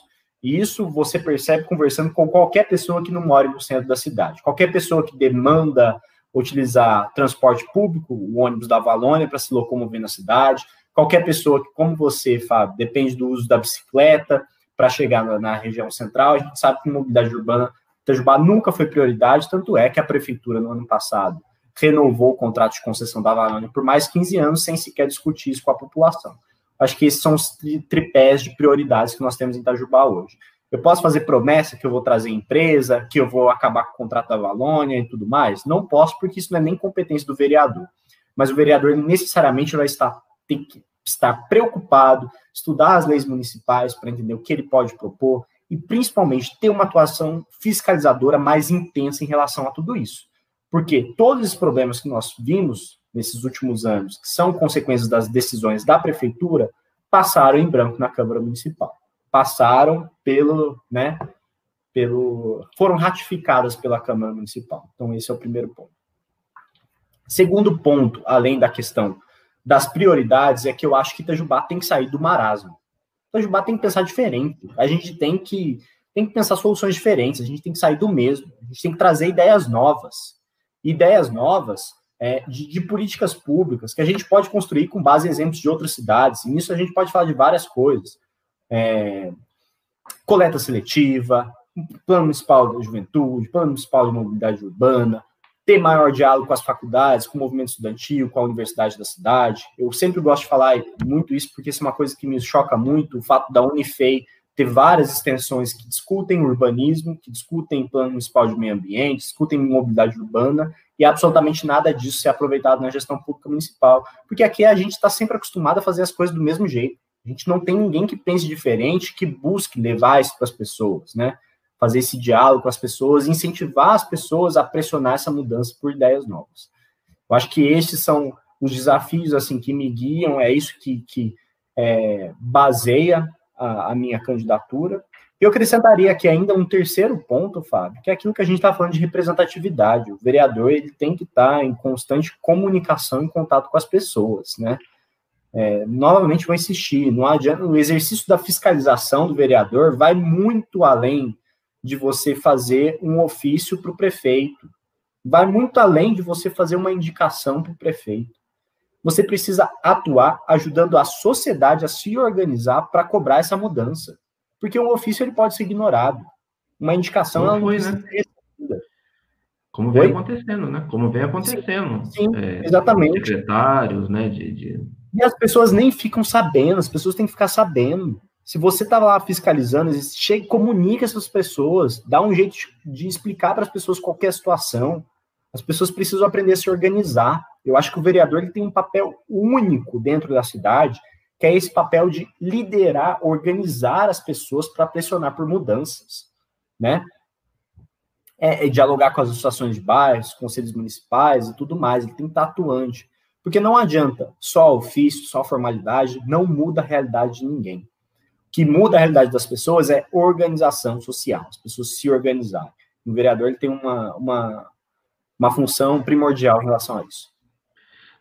E isso você percebe conversando com qualquer pessoa que não mora no centro da cidade. Qualquer pessoa que demanda utilizar transporte público, o ônibus da Valônia para se locomover na cidade. Qualquer pessoa que, como você, Fábio, depende do uso da bicicleta para chegar na, na, região central. A gente sabe que mobilidade urbana, Itajubá nunca foi prioridade, tanto é que a prefeitura, no ano passado, renovou o contrato de concessão da Valônia por mais 15 anos, sem sequer discutir isso com a população. Acho que esses são os tripés de prioridades que nós temos em Itajubá hoje. Eu posso fazer promessa que eu vou trazer empresa, que eu vou acabar com o contrato da Valônia e tudo mais? Não posso, porque isso não é nem competência do vereador. Mas o vereador necessariamente vai estar, tem que estar preocupado, estudar as leis municipais para entender o que ele pode propor e, principalmente, ter uma atuação fiscalizadora mais intensa em relação a tudo isso. Porque todos os problemas que nós vimos nesses últimos anos, que são consequências das decisões da prefeitura, passaram em branco na Câmara Municipal. Passaram pelo, né, pelo, foram ratificadas pela Câmara Municipal. Então esse é o primeiro ponto. Segundo ponto, além da questão das prioridades, é que eu acho que Itajubá tem que sair do marasmo. Itajubá tem que pensar diferente. A gente tem que tem que pensar soluções diferentes. A gente tem que sair do mesmo. A gente tem que trazer ideias novas. Ideias novas é, de, de, políticas públicas que a gente pode construir com base em exemplos de outras cidades. E nisso a gente pode falar de várias coisas. É, coleta seletiva, plano municipal da juventude, plano municipal de mobilidade urbana, ter maior diálogo com as faculdades, com o movimento estudantil, com a universidade da cidade. Eu sempre gosto de falar muito isso, porque isso é uma coisa que me choca muito, o fato da Unifei ter várias extensões que discutem urbanismo, que discutem plano municipal de meio ambiente, discutem mobilidade urbana, e absolutamente nada disso ser aproveitado na gestão pública municipal, porque aqui a gente está sempre acostumado a fazer as coisas do mesmo jeito. A gente não tem ninguém que pense diferente, que busque levar isso para as pessoas, né? Fazer esse diálogo com as pessoas, incentivar as pessoas a pressionar essa mudança por ideias novas. Eu acho que esses são os desafios assim que me guiam, é isso que, que é, baseia a, a minha candidatura. Eu acrescentaria aqui ainda um terceiro ponto, Fábio, que é aquilo que a gente está falando de representatividade. O vereador ele tem que estar tá em constante comunicação, em contato com as pessoas, né? É, novamente vou insistir, não adianta, o exercício da fiscalização do vereador vai muito além de você fazer um ofício para o prefeito, vai muito além de você fazer uma indicação para o prefeito você precisa atuar ajudando a sociedade a se organizar para cobrar essa mudança. Porque um ofício ele pode ser ignorado. Uma indicação Como foi, né? Como vem acontecendo, né? Como vem acontecendo. Sim, é, exatamente. Secretários, né? De, de, E as pessoas nem ficam sabendo, as pessoas têm que ficar sabendo. Se você está lá fiscalizando, chega, comunica essas pessoas, dá um jeito de explicar para as pessoas qualquer situação. As pessoas precisam aprender a se organizar. Eu acho que o vereador ele tem um papel único dentro da cidade, que é esse papel de liderar, organizar as pessoas para pressionar por mudanças, né? É, é, dialogar com as associações de bairros, conselhos municipais e tudo mais. Ele tem que estar atuante. Porque não adianta só ofício, só formalidade, não muda a realidade de ninguém. Que muda a realidade das pessoas é organização social, as pessoas se organizarem. O vereador ele tem uma, uma, uma função primordial em relação a isso.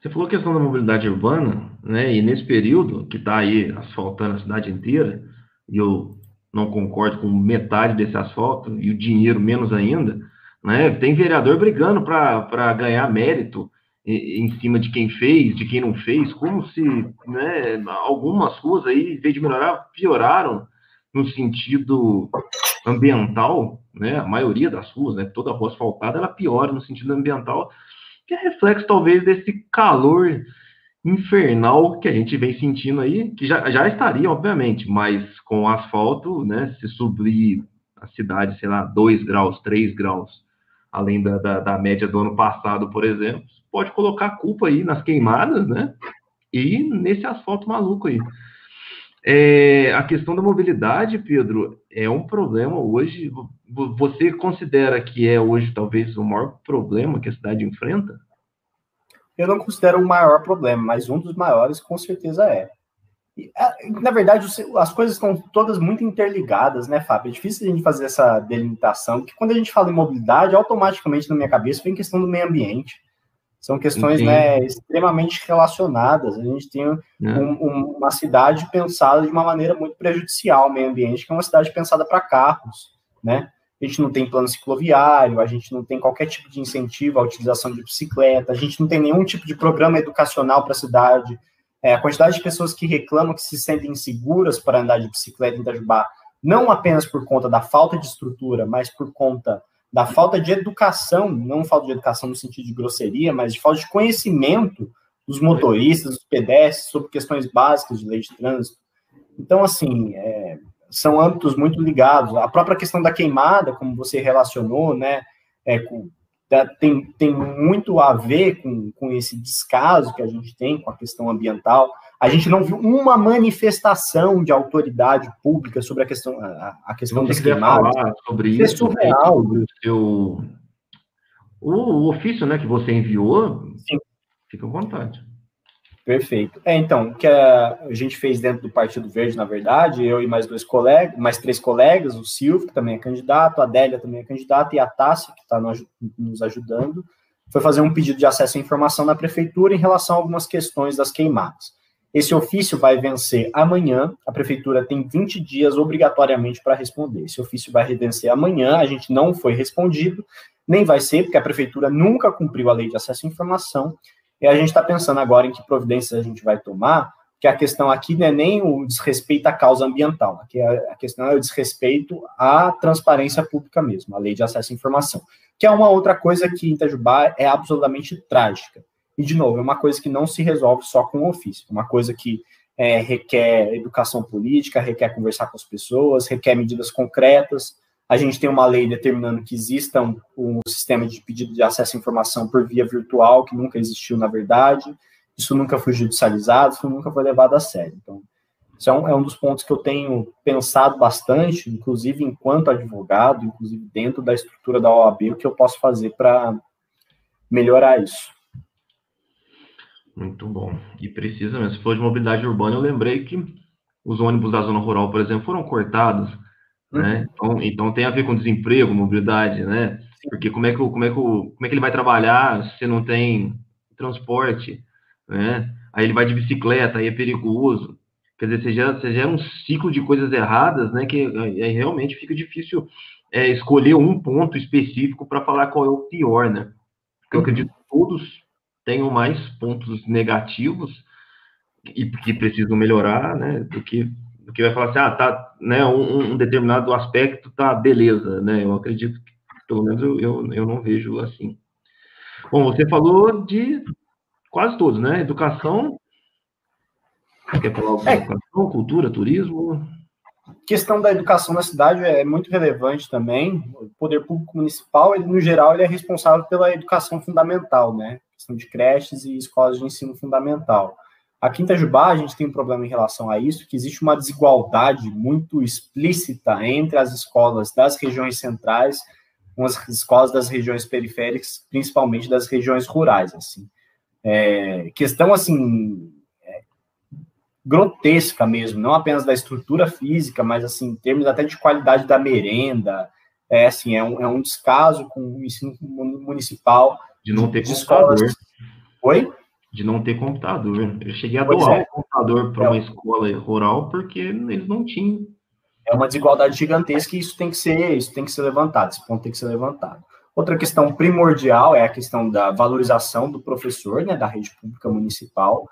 Você falou a questão da mobilidade urbana, né? E nesse período que está aí asfaltando a cidade inteira, e eu não concordo com metade desse asfalto e o dinheiro menos ainda, né? Tem vereador brigando para ganhar mérito em cima de quem fez, de quem não fez, como se né, algumas ruas aí, em vez de melhorar, pioraram no sentido ambiental, né? A maioria das ruas, né? Toda rua asfaltada, ela piora no sentido ambiental que é reflexo talvez desse calor infernal que a gente vem sentindo aí, que já, já estaria, obviamente, mas com o asfalto, né, se subir a cidade, sei lá, 2 graus, 3 graus, além da, da, da, média do ano passado, por exemplo, pode colocar a culpa aí nas queimadas, né, e nesse asfalto maluco aí. É, a questão da mobilidade, Pedro, é um problema hoje. Você considera que é hoje talvez o maior problema que a cidade enfrenta? Eu não considero o maior problema, mas um dos maiores com certeza é. Na verdade, as coisas estão todas muito interligadas, né, Fábio? É difícil a gente fazer essa delimitação, porque quando a gente fala em mobilidade, automaticamente na minha cabeça vem questão do meio ambiente. São questões né, extremamente relacionadas. A gente tem é. um, um, uma cidade pensada de uma maneira muito prejudicial ao meio ambiente, que é uma cidade pensada para carros, né? A gente não tem plano cicloviário, a gente não tem qualquer tipo de incentivo à utilização de bicicleta, a gente não tem nenhum tipo de programa educacional para a cidade. É, a quantidade de pessoas que reclamam que se sentem inseguras para andar de bicicleta em Itajubá, não apenas por conta da falta de estrutura, mas por conta da falta de educação, não falta de educação no sentido de grosseria, mas de falta de conhecimento dos motoristas, dos pedestres, sobre questões básicas de lei de trânsito. Então, assim, é, são âmbitos muito ligados. A própria questão da queimada, como você relacionou, né, é, com, tem, tem muito a ver com, com esse descaso que a gente tem com a questão ambiental. A gente não viu uma manifestação de autoridade pública sobre a questão, a, a questão das queimadas. Sobre isso, é surreal. O, seu, o, ofício né, que você enviou, Sim. fica à vontade. Perfeito. É, então, o que a gente fez dentro do Partido Verde, na verdade, eu e mais dois colegas, mais três colegas, o Silvio, que também é candidato, a Adélia também é candidata, e a Tássia, que está nos ajudando, foi fazer um pedido de acesso à informação na prefeitura em relação a algumas questões das queimadas. Esse ofício vai vencer amanhã, a prefeitura tem 20 dias obrigatoriamente para responder. Esse ofício vai vencer amanhã, a gente não foi respondido, nem vai ser, porque a prefeitura nunca cumpriu a lei de acesso à informação, e a gente está pensando agora em que providências a gente vai tomar, que a questão aqui não é nem o desrespeito à causa ambiental, aqui a questão é o desrespeito à transparência pública mesmo, a lei de acesso à informação, que é uma outra coisa que em Itajubá é absolutamente trágica. E, de novo, é uma coisa que não se resolve só com o ofício, é uma coisa que é, requer educação política, requer conversar com as pessoas, requer medidas concretas. A gente tem uma lei determinando que exista um, um, sistema de pedido de acesso à informação por via virtual, que nunca existiu na verdade. Isso nunca foi judicializado, isso nunca foi levado a sério. Então, isso é um, é um dos pontos que eu tenho pensado bastante, inclusive enquanto advogado, inclusive dentro da estrutura da OAB, o que eu posso fazer para melhorar isso. Muito bom. E precisa mesmo. Se for de mobilidade urbana, eu lembrei que os ônibus da zona rural, por exemplo, foram cortados. Né? Então, então, tem a ver com desemprego, mobilidade, né? Porque como é que, como é que, como é que ele vai trabalhar se não tem transporte, né? Aí ele vai de bicicleta, aí é perigoso. Quer dizer, você gera, você gera um ciclo de coisas erradas, né? Que aí realmente fica difícil é, escolher um ponto específico para falar qual é o pior, né? Porque eu acredito que todos tenham mais pontos negativos e que precisam melhorar, né, do que do que vai falar assim, ah, tá, né, um, um determinado aspecto tá beleza, né? Eu acredito que pelo menos eu, eu, eu não vejo assim. Bom, você falou de quase todos, né? Educação, quer falar é. educação, cultura, turismo? questão da educação na cidade é muito relevante também. O poder público municipal, ele, no geral, ele é responsável pela educação fundamental, né? Questão de creches e escolas de ensino fundamental. Aqui em Itajubá, a gente tem um problema em relação a isso, que existe uma desigualdade muito explícita entre as escolas das regiões centrais com as escolas das regiões periféricas, principalmente das regiões rurais, assim. É, questão, assim, grotesca mesmo, não apenas da estrutura física, mas assim, em termos até de qualidade da merenda, é assim, é um, é um descaso com o ensino municipal. De não ter computador. Escolas. Oi? De não ter computador. Eu cheguei a pois doar é. um computador para é. uma escola rural porque eles não tinham. É uma desigualdade gigantesca e isso tem que ser, isso tem que ser levantado, esse ponto tem que ser levantado. Outra questão primordial é a questão da valorização do professor, né, da rede pública municipal.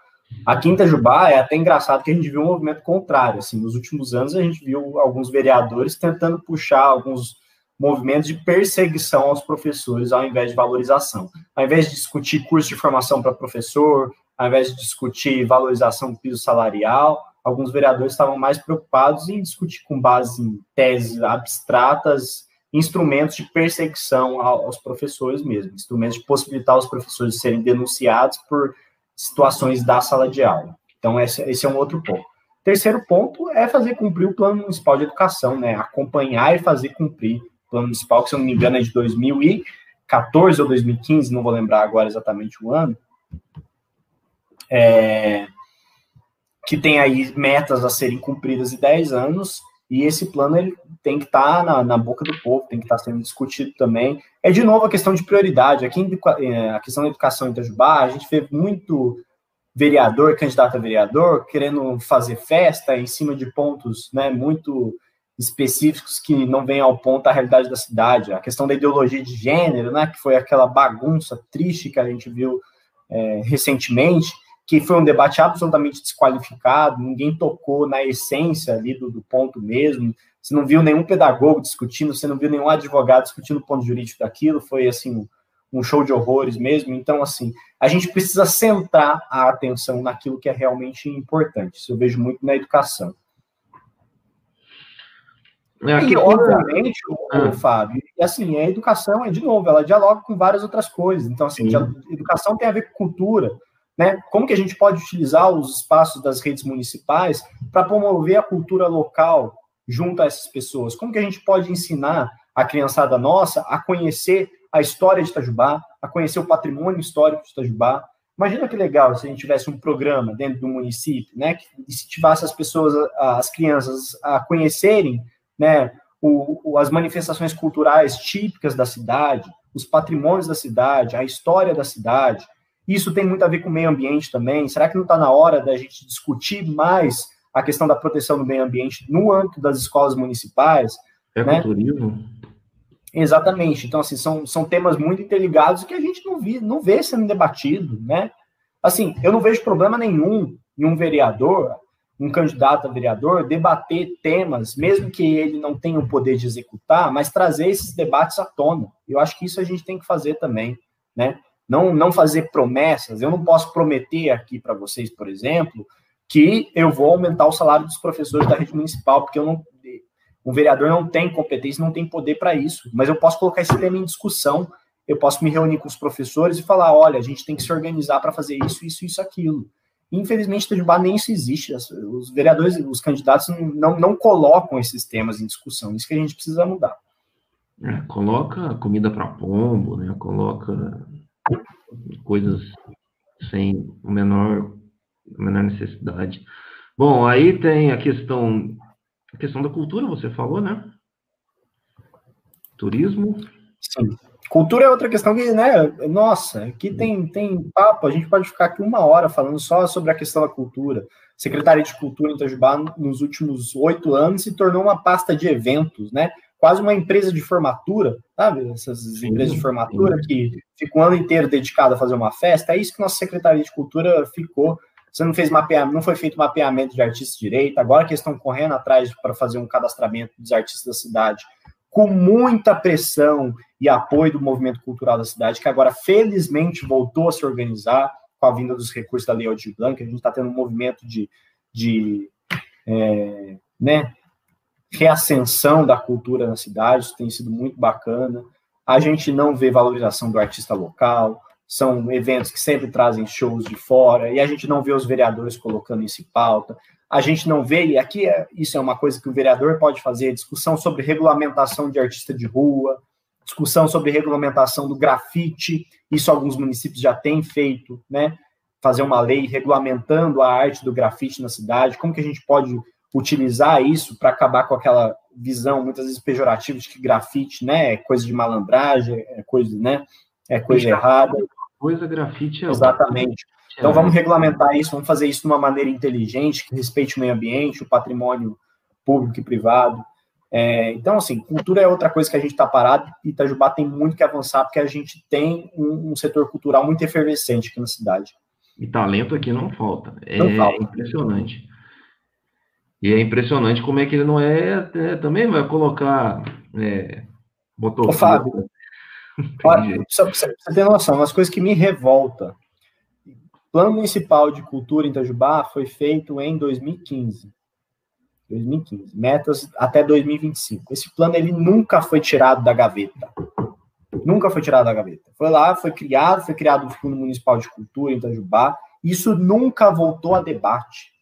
A Quinta Jubá é até engraçado que a gente viu um movimento contrário. Assim, nos últimos anos a gente viu alguns vereadores tentando puxar alguns movimentos de perseguição aos professores ao invés de valorização. Ao invés de discutir curso de formação para professor, ao invés de discutir valorização do piso salarial, alguns vereadores estavam mais preocupados em discutir com base em teses abstratas instrumentos de perseguição aos professores mesmo, instrumentos de possibilitar os professores serem denunciados por situações da sala de aula. Então, esse, é um outro ponto. Terceiro ponto é fazer cumprir o Plano Municipal de Educação, né? Acompanhar e fazer cumprir Plano Municipal, que, se eu não me engano, é de 2014 ou 2015, não vou lembrar agora exatamente o ano. É, que tem aí metas a serem cumpridas em 10 anos, e esse plano ele tem que estar tá na, na, boca do povo, tem que estar tá sendo discutido também. É de novo a questão de prioridade. Aqui é, a questão da educação em Itajubá, a gente vê muito vereador, candidato a vereador, querendo fazer festa em cima de pontos né, muito específicos que não vêm ao ponto da realidade da cidade. A questão da ideologia de gênero, né, que foi aquela bagunça triste que a gente viu é, recentemente que foi um debate absolutamente desqualificado, ninguém tocou na essência ali do, do, ponto mesmo, você não viu nenhum pedagogo discutindo, você não viu nenhum advogado discutindo o ponto jurídico daquilo, foi assim um show de horrores mesmo. Então, assim, a gente precisa centrar a atenção naquilo que é realmente importante. Isso eu vejo muito na educação. É, e, obviamente, o, ah. Fábio, e assim, a educação é, de novo, ela dialoga com várias outras coisas. Então, assim, educação tem a ver com cultura, né? Como que a gente pode utilizar os espaços das redes municipais para promover a cultura local junto a essas pessoas? Como que a gente pode ensinar a criançada nossa a conhecer a história de Itajubá, a conhecer o patrimônio histórico de Itajubá? Imagina que legal se a gente tivesse um programa dentro do município, né, que incentivasse as pessoas, as crianças a conhecerem, né, o, o, as manifestações culturais típicas da cidade, os patrimônios da cidade, a história da cidade, isso tem muito a ver com o meio ambiente também. Será que não está na hora da gente discutir mais a questão da proteção do meio ambiente no âmbito das escolas municipais? Ecoturismo? Né? Exatamente. Então, assim, são, são temas muito interligados que a gente não, vi, não vê sendo debatido, né? Assim, eu não vejo problema nenhum em um vereador, um candidato a vereador, debater temas, mesmo que ele não tenha o poder de executar, mas trazer esses debates à tona. Eu acho que isso a gente tem que fazer também, né? não, não fazer promessas. Eu não posso prometer aqui para vocês, por exemplo, que eu vou aumentar o salário dos professores da rede municipal, porque eu não, um vereador não tem competência, não tem poder para isso. Mas eu posso colocar esse tema em discussão, eu posso me reunir com os professores e falar: olha, a gente tem que se organizar para fazer isso, isso, isso, aquilo. Infelizmente, Itajubá nem isso existe. Os vereadores, os candidatos não, não colocam esses temas em discussão. Isso que a gente precisa mudar. É, coloca comida para pombo, né? Coloca coisas sem o menor, a menor necessidade. Bom, aí tem a questão, a questão da cultura, você falou, né? Turismo. Sim. Cultura é outra questão que, né? Nossa, aqui tem, tem papo, a gente pode ficar aqui uma hora falando só sobre a questão da cultura. Secretaria de Cultura em Itajubá, nos últimos oito anos, se tornou uma pasta de eventos, né? Quase uma empresa de formatura, sabe? Essas sim, empresas de formatura sim. que ficam o ano inteiro dedicado a fazer uma festa. É isso que nossa Secretaria de Cultura ficou. Você não fez mapeamento, não foi feito mapeamento de artistas de direito, agora que estão correndo atrás para fazer um cadastramento dos artistas da cidade com muita pressão e apoio do movimento cultural da cidade, que agora felizmente voltou a se organizar com a vinda dos recursos da Lei Aldir Blanc. A gente está tendo um movimento de, de é, né, reascensão da cultura na cidade, isso tem sido muito bacana. A gente não vê valorização do artista local, são eventos que sempre trazem shows de fora, e a gente não vê os vereadores colocando isso em pauta a gente não vê, e aqui é, isso é uma coisa que o vereador pode fazer, discussão sobre regulamentação de artista de rua, discussão sobre regulamentação do grafite, isso alguns municípios já têm feito, né? Fazer uma lei regulamentando a arte do grafite na cidade, como que a gente pode utilizar isso para acabar com aquela visão muitas vezes pejorativa de que grafite, né, é coisa de malandragem, é coisa, né, é coisa errada. Coisa grafite é Exatamente. Então vamos regulamentar isso, vamos fazer isso de uma maneira inteligente, que respeite o meio ambiente, o patrimônio público e privado. É, então, assim, cultura é outra coisa que a gente está parado e Itajubá tem muito que avançar, porque a gente tem um, um, setor cultural muito efervescente aqui na cidade. E talento aqui não falta. É não falta. impressionante. E é impressionante como é que ele não é. é também vai colocar. É. Ô, Fábio, olha, só pra você ter noção, umas coisas que me revolta Plano Municipal de Cultura em Itajubá foi feito em 2015. 2015. Metas até 2025. Esse plano ele nunca foi tirado da gaveta. Nunca foi tirado da gaveta. Foi lá, foi criado, foi criado o Fundo Municipal de Cultura em Itajubá. Isso nunca voltou a debate.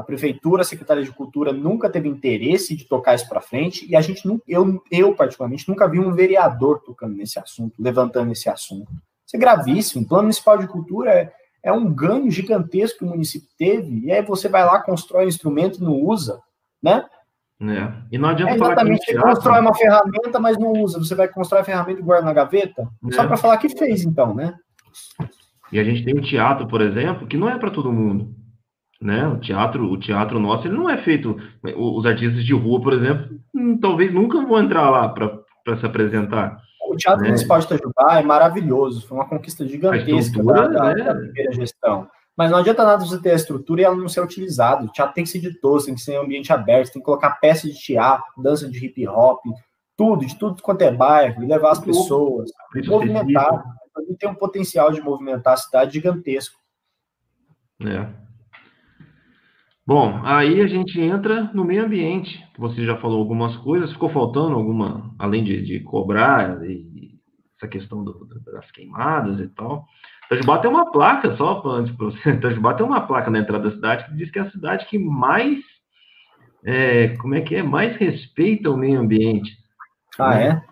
A prefeitura, a secretaria de cultura nunca teve interesse de tocar isso para frente e a gente eu, eu particularmente nunca vi um vereador tocando nesse assunto, levantando esse assunto. Isso é gravíssimo. O plano municipal de cultura é, é um ganho gigantesco que o município teve, e aí você vai lá, constrói um instrumento e não usa, né? É. E não adianta é exatamente, você constrói uma ferramenta, mas não usa. Você vai constrói a ferramenta e guarda na gaveta, é. só para falar que fez, então, né? E a gente tem o teatro, por exemplo, que não é para todo mundo. Né? O teatro, o teatro nosso, ele não é feito. Os artistas de rua, por exemplo, hum, talvez nunca vão entrar lá para se apresentar. O Teatro é. Municipal de Itajubá é maravilhoso, foi uma conquista gigantesca da, da, da, primeira gestão. Mas não adianta nada você ter a estrutura e ela não ser utilizada. O teatro tem que ser de todos, tem que ser em ambiente aberto, tem que colocar peças de teatro, dança de hip hop, tudo, de tudo quanto é bairro, e levar as pessoas, movimentar. Ele tem um potencial de movimentar a cidade gigantesco. É. Bom, aí a gente entra no meio ambiente. Você já falou algumas coisas, ficou faltando alguma, além de, de cobrar e essa questão do, das queimadas e tal. Itajubá tem uma placa, só antes para você, (laughs) Itajubá tem uma placa na entrada da cidade que diz que é a cidade que mais, é, como é que é, mais respeita o meio ambiente. Ah, é?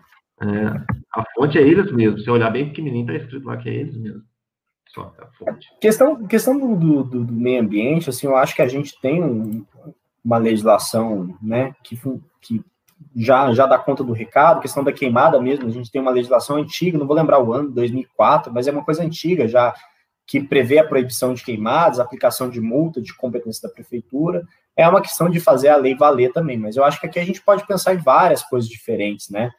é? A fonte é eles mesmo. Se olhar bem pequenininho, está escrito lá que é eles mesmo. Fonte. Questão, questão do, do, do, meio ambiente, assim, eu acho que a gente tem um, uma legislação, né, que, que já, já dá conta do recado, questão da queimada mesmo, a gente tem uma legislação antiga, não vou lembrar o ano, 2004, mas é uma coisa antiga já, que prevê a proibição de queimadas, aplicação de multa, de competência da prefeitura, é uma questão de fazer a lei valer também, mas eu acho que aqui a gente pode pensar em várias coisas diferentes, né,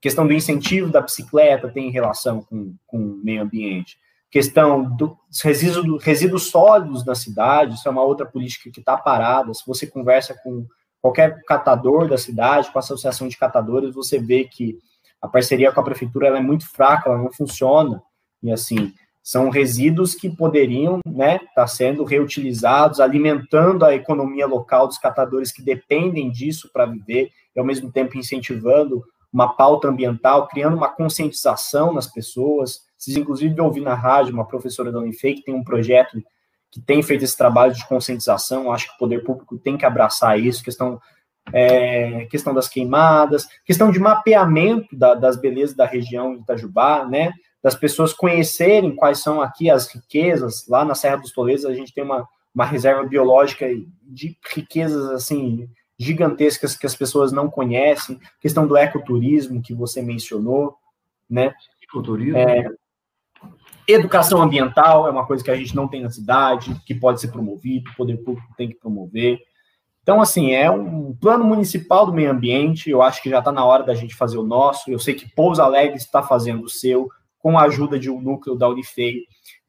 questão do incentivo da bicicleta tem relação com, com o meio ambiente, questão dos resíduos, resíduos sólidos na cidade, isso é uma outra política que está parada. Se você conversa com qualquer catador da cidade, com a associação de catadores, você vê que a parceria com a prefeitura é muito fraca, ela não funciona. E assim, São resíduos que poderiam estar né, tá sendo reutilizados, alimentando a economia local dos catadores que dependem disso para viver, e ao mesmo tempo incentivando uma pauta ambiental, criando uma conscientização nas pessoas. Vocês, inclusive, ouvir na rádio uma professora da Unifei que tem um projeto que tem feito esse trabalho de conscientização. Acho que o poder público tem que abraçar isso, questão, é, questão das queimadas, questão de mapeamento da, das belezas da região de Itajubá, né? Das pessoas conhecerem quais são aqui as riquezas. Lá na Serra dos Toledos, a gente tem uma, uma reserva biológica de riquezas, assim, gigantescas que as pessoas não conhecem, questão do ecoturismo que você mencionou, né? Ecoturismo. É, educação ambiental é uma coisa que a gente não tem na cidade, que pode ser promovido, o poder público tem que promover. Então, assim, é um plano municipal do meio ambiente, eu acho que já está na hora da gente fazer o nosso, eu sei que Pouso Alegre está fazendo o seu, com a ajuda de um núcleo da Unifei,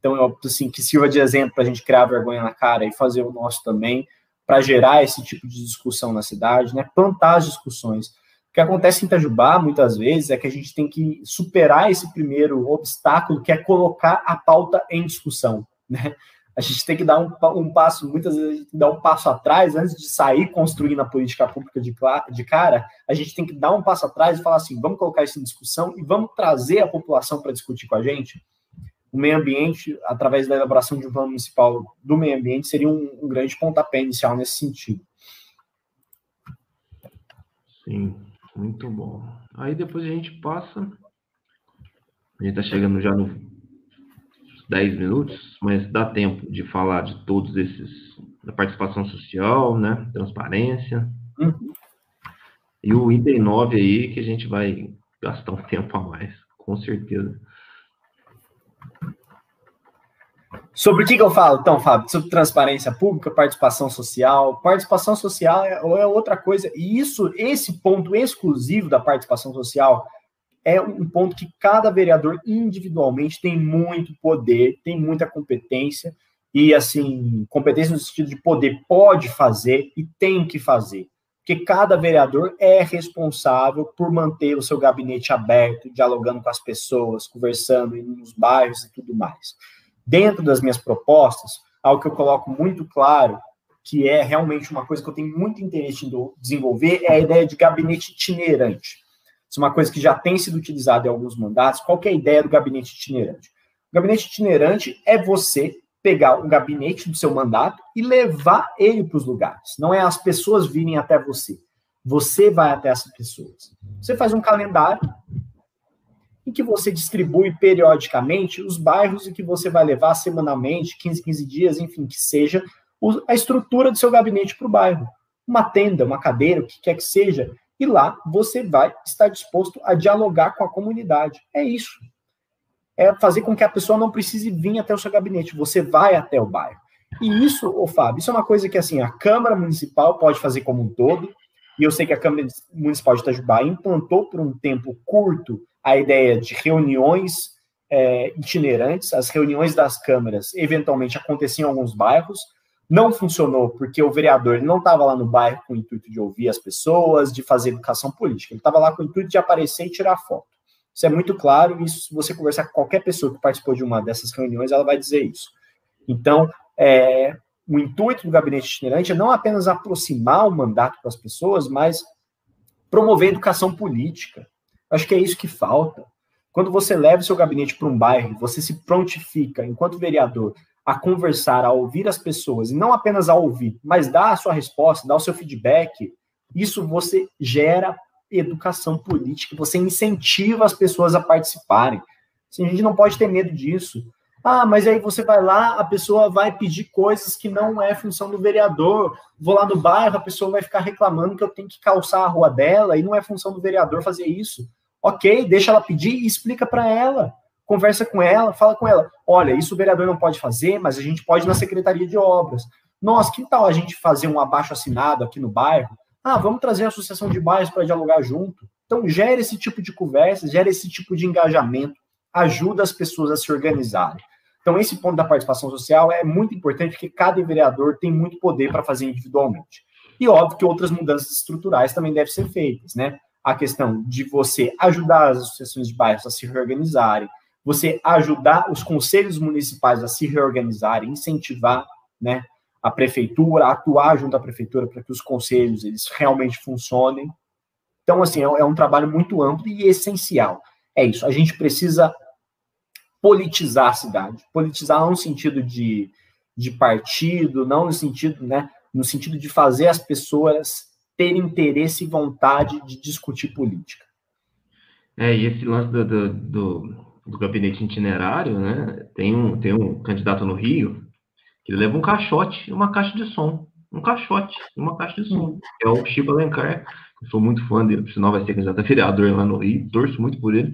então, eu, assim, que sirva de exemplo para a gente criar vergonha na cara e fazer o nosso também, para gerar esse tipo de discussão na cidade, né? Plantar as discussões. Que acontece em Itajubá, muitas vezes, é que a gente tem que superar esse primeiro obstáculo, que é colocar a pauta em discussão, né? A gente tem que dar um, um passo, muitas vezes, a gente dar um passo atrás, antes de sair construindo a política pública de, de cara, a gente tem que dar um passo atrás e falar assim, vamos colocar isso em discussão e vamos trazer a população para discutir com a gente, o meio ambiente, através da elaboração de um plano municipal do meio ambiente, seria um, um grande pontapé inicial nesse sentido. Sim, muito bom. Aí depois a gente passa. A gente está chegando já nos 10 minutos, mas dá tempo de falar de todos esses, da participação social, né? Transparência. Uhum. E o item 9 aí, que a gente vai gastar um tempo a mais, com certeza. Sobre o que, que, eu falo, então, Fábio? Sobre transparência pública, participação social. Participação social é, é, outra coisa. E isso, esse ponto exclusivo da participação social é um ponto que cada vereador individualmente tem muito poder, tem muita competência. E, assim, competência no sentido de poder, pode fazer e tem que fazer. Porque cada vereador é responsável por manter o seu gabinete aberto, dialogando com as pessoas, conversando nos bairros e tudo mais dentro das minhas propostas, algo que eu coloco muito claro, que é realmente uma coisa que eu tenho muito interesse em desenvolver, é a ideia de gabinete itinerante. Isso é uma coisa que já tem sido utilizada em alguns mandatos. Qual é a ideia do gabinete itinerante? O gabinete itinerante é você pegar o gabinete do seu mandato e levar ele para os lugares. Não é as pessoas virem até você. Você vai até essas pessoas. Você faz um calendário em que você distribui periodicamente os bairros e que você vai levar semanalmente, 15, 15 dias, enfim, que seja a estrutura do seu gabinete para o bairro. Uma tenda, uma cadeira, o que quer que seja. E lá você vai estar disposto a dialogar com a comunidade. É isso. É fazer com que a pessoa não precise vir até o seu gabinete. Você vai até o bairro. E isso, ô Fábio, isso é uma coisa que assim, a Câmara Municipal pode fazer como um todo. E eu sei que a Câmara Municipal de Itajubá implantou por um tempo curto a ideia de reuniões é, itinerantes, as reuniões das câmaras eventualmente aconteciam em alguns bairros, não funcionou porque o vereador não estava lá no bairro com o intuito de ouvir as pessoas, de fazer educação política, ele estava lá com o intuito de aparecer e tirar foto. Isso é muito claro, isso se você conversar com qualquer pessoa que participou de uma dessas reuniões, ela vai dizer isso. Então, é, o intuito do gabinete itinerante é não apenas aproximar o mandato para as pessoas, mas promover educação política, Acho que é isso que falta. Quando você leva seu gabinete para um bairro, você se prontifica, enquanto vereador, a conversar, a ouvir as pessoas, e não apenas a ouvir, mas dar a sua resposta, dar o seu feedback, isso você gera educação política, você incentiva as pessoas a participarem. Assim, a gente não pode ter medo disso. Ah, mas aí você vai lá, a pessoa vai pedir coisas que não é função do vereador. Vou lá no bairro, a pessoa vai ficar reclamando que eu tenho que calçar a rua dela e não é função do vereador fazer isso. Ok, deixa ela pedir e explica para ela. Conversa com ela, fala com ela. Olha, isso o vereador não pode fazer, mas a gente pode ir na Secretaria de Obras. Nossa, que tal a gente fazer um abaixo assinado aqui no bairro? Ah, vamos trazer a associação de bairros para dialogar junto. Então, gera esse tipo de conversa, gera esse tipo de engajamento, ajuda as pessoas a se organizarem. Então, esse ponto da participação social é muito importante, porque cada vereador tem muito poder para fazer individualmente. E óbvio que outras mudanças estruturais também devem ser feitas, né? A questão de você ajudar as associações de bairros a se reorganizarem, você ajudar os conselhos municipais a se reorganizarem, incentivar, né, a prefeitura, atuar junto à prefeitura para que os conselhos eles realmente funcionem. Então, assim, é, é um trabalho muito amplo e essencial. É isso, a gente precisa politizar a cidade. Politizar não no sentido de, de partido, não no sentido, né, no sentido de fazer as pessoas terem interesse e vontade de discutir política. É, e esse lance do, do, do, do gabinete itinerário, né, tem um, tem um candidato no Rio que leva um caixote e uma caixa de som. Um caixote e uma caixa de som. É o Chico Alencar, eu sou muito fã dele, sinal vai ser candidato a vereador lá no Rio, torço muito por ele.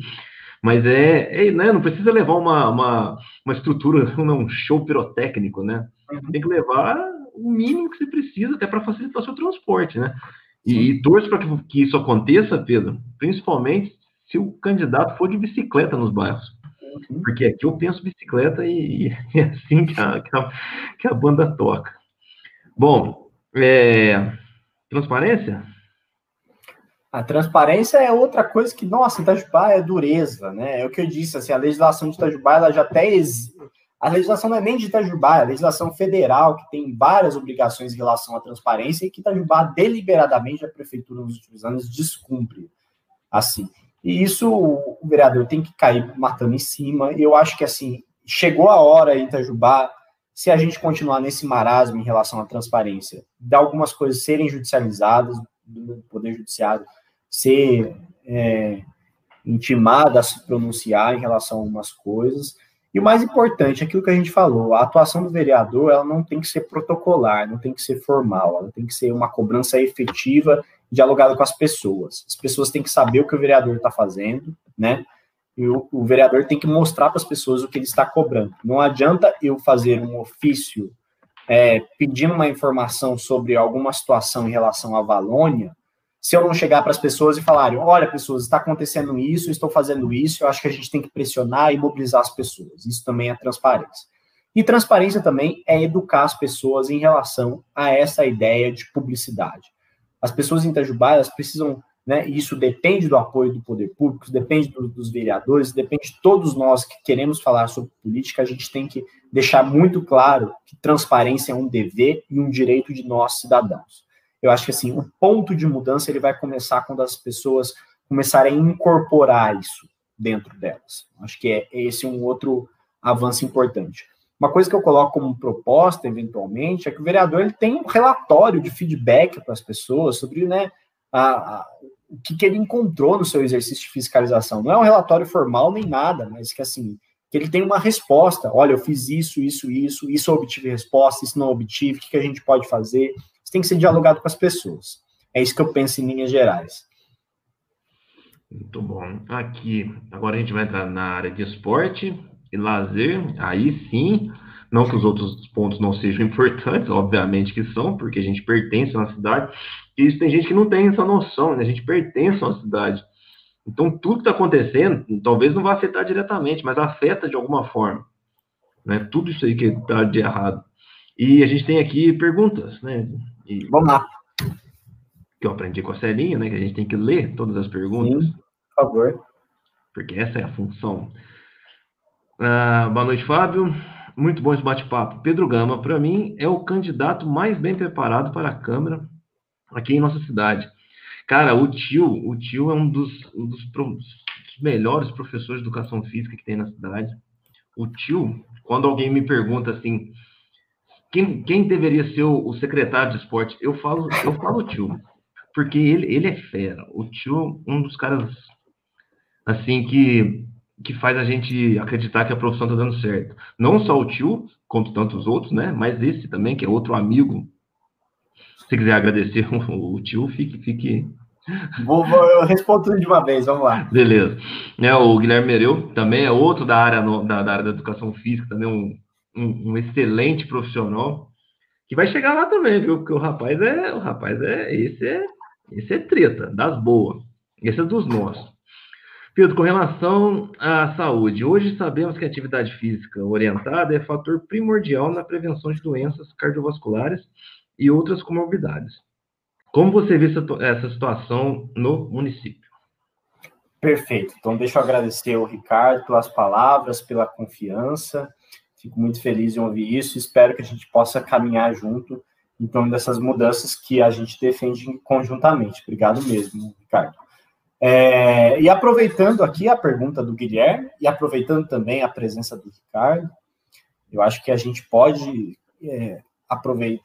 Mas é, é né, não precisa levar uma, uma, uma estrutura, (laughs) um show pirotécnico, né? Tem que levar o mínimo que você precisa, até para facilitar o seu transporte, né? E, e torço para que, que isso aconteça, Pedro, principalmente se o candidato for de bicicleta nos bairros. Uhum. Porque aqui eu penso bicicleta e, e (laughs) é assim que a, que, a, que a banda toca. Bom, é, transparência? A transparência é outra coisa que, nossa, Itajubá é dureza, né? É o que eu disse, assim, a legislação de Itajubá, ela já até... Ex... A legislação não é nem de Itajubá, é a legislação federal, que tem várias obrigações em relação à transparência e que Itajubá, deliberadamente, a prefeitura nos últimos anos descumpre, assim. E isso o vereador tem que cair matando em cima. Eu acho que, assim, chegou a hora em Itajubá, se a gente continuar nesse marasmo em relação à transparência, de algumas coisas serem judicializadas, do Poder Judiciário ser é, intimada a se pronunciar em relação a algumas coisas. E o mais importante, aquilo que a gente falou, a atuação do vereador, ela não tem que ser protocolar, não tem que ser formal, ela tem que ser uma cobrança efetiva, dialogada com as pessoas. As pessoas têm que saber o que o vereador está fazendo, né? E o, o vereador tem que mostrar para as pessoas o que ele está cobrando. Não adianta eu fazer um ofício é, pedindo uma informação sobre alguma situação em relação à Valônia, se eu não chegar para as pessoas e falar, olha, pessoas, está acontecendo isso, estou fazendo isso, eu acho que a gente tem que pressionar e mobilizar as pessoas. Isso também é transparência. E transparência também é educar as pessoas em relação a essa ideia de publicidade. As pessoas em Itajubá, elas precisam, né, e isso depende do apoio do poder público, depende do, dos vereadores, depende de todos nós que queremos falar sobre política, a gente tem que deixar muito claro que transparência é um dever e um direito de nós, cidadãos. Eu acho que assim, o ponto de mudança ele vai começar quando as pessoas começarem a incorporar isso dentro delas. Acho que é esse um outro avanço importante. Uma coisa que eu coloco como proposta, eventualmente, é que o vereador ele tem um relatório de feedback para as pessoas sobre né, a, a, o que, que, ele encontrou no seu exercício de fiscalização. Não é um relatório formal nem nada, mas que assim que ele tem uma resposta. Olha, eu fiz isso, isso, isso, isso obtive resposta, isso não obtive, o que, que a gente pode fazer? Tem que ser dialogado com as pessoas. É isso que eu penso em linhas gerais. Muito bom. Aqui, agora a gente vai entrar na área de esporte e lazer. Aí sim, não que os outros pontos não sejam importantes, obviamente que são, porque a gente pertence a uma cidade. E isso tem gente que não tem essa noção, né? A gente pertence a uma cidade. Então, tudo que está acontecendo, talvez não vá afetar diretamente, mas afeta de alguma forma. Né? Tudo isso aí que está de errado. E a gente tem aqui perguntas, né? E, Vamos lá. Que eu aprendi com a Celinha, né? Que a gente tem que ler todas as perguntas. Sim, por favor. Porque essa é a função. Ah, boa noite, Fábio. Muito bom esse bate-papo. Pedro Gama, para mim, é o candidato mais bem preparado para a Câmara aqui em nossa cidade. Cara, o tio, o tio é um dos, um dos, dos melhores professores de educação física que tem na cidade. O tio, quando alguém me pergunta assim, quem, quem deveria ser o, o, secretário de esporte, eu falo, eu falo tio, porque ele, ele é fera. O tio, um dos caras assim que que faz a gente acreditar que a profissão está dando certo. Não só o tio, como tantos outros, né? Mas esse também, que é outro amigo. Se quiser agradecer (laughs) o tio, fique, fique Vou, vou, eu respondo tudo de uma vez, vamos lá. Beleza. É, o Guilherme Mereu também é outro da área, no, da, da, área da educação física, também um, um, um, excelente profissional, que vai chegar lá também, viu? Porque o rapaz é, o rapaz é, esse é, esse é treta, das boas. Esse é dos nossos. Pedro, com relação à saúde, hoje sabemos que a atividade física orientada é fator primordial na prevenção de doenças cardiovasculares e outras comorbidades. Como você vê essa, situação no município? Perfeito. Então, deixa eu agradecer ao Ricardo pelas palavras, pela confiança. Fico muito feliz em ouvir isso. Espero que a gente possa caminhar junto em torno dessas mudanças que a gente defende conjuntamente. Obrigado mesmo, Ricardo. É, e aproveitando aqui a pergunta do Guilherme e aproveitando também a presença do Ricardo, eu acho que a gente pode é,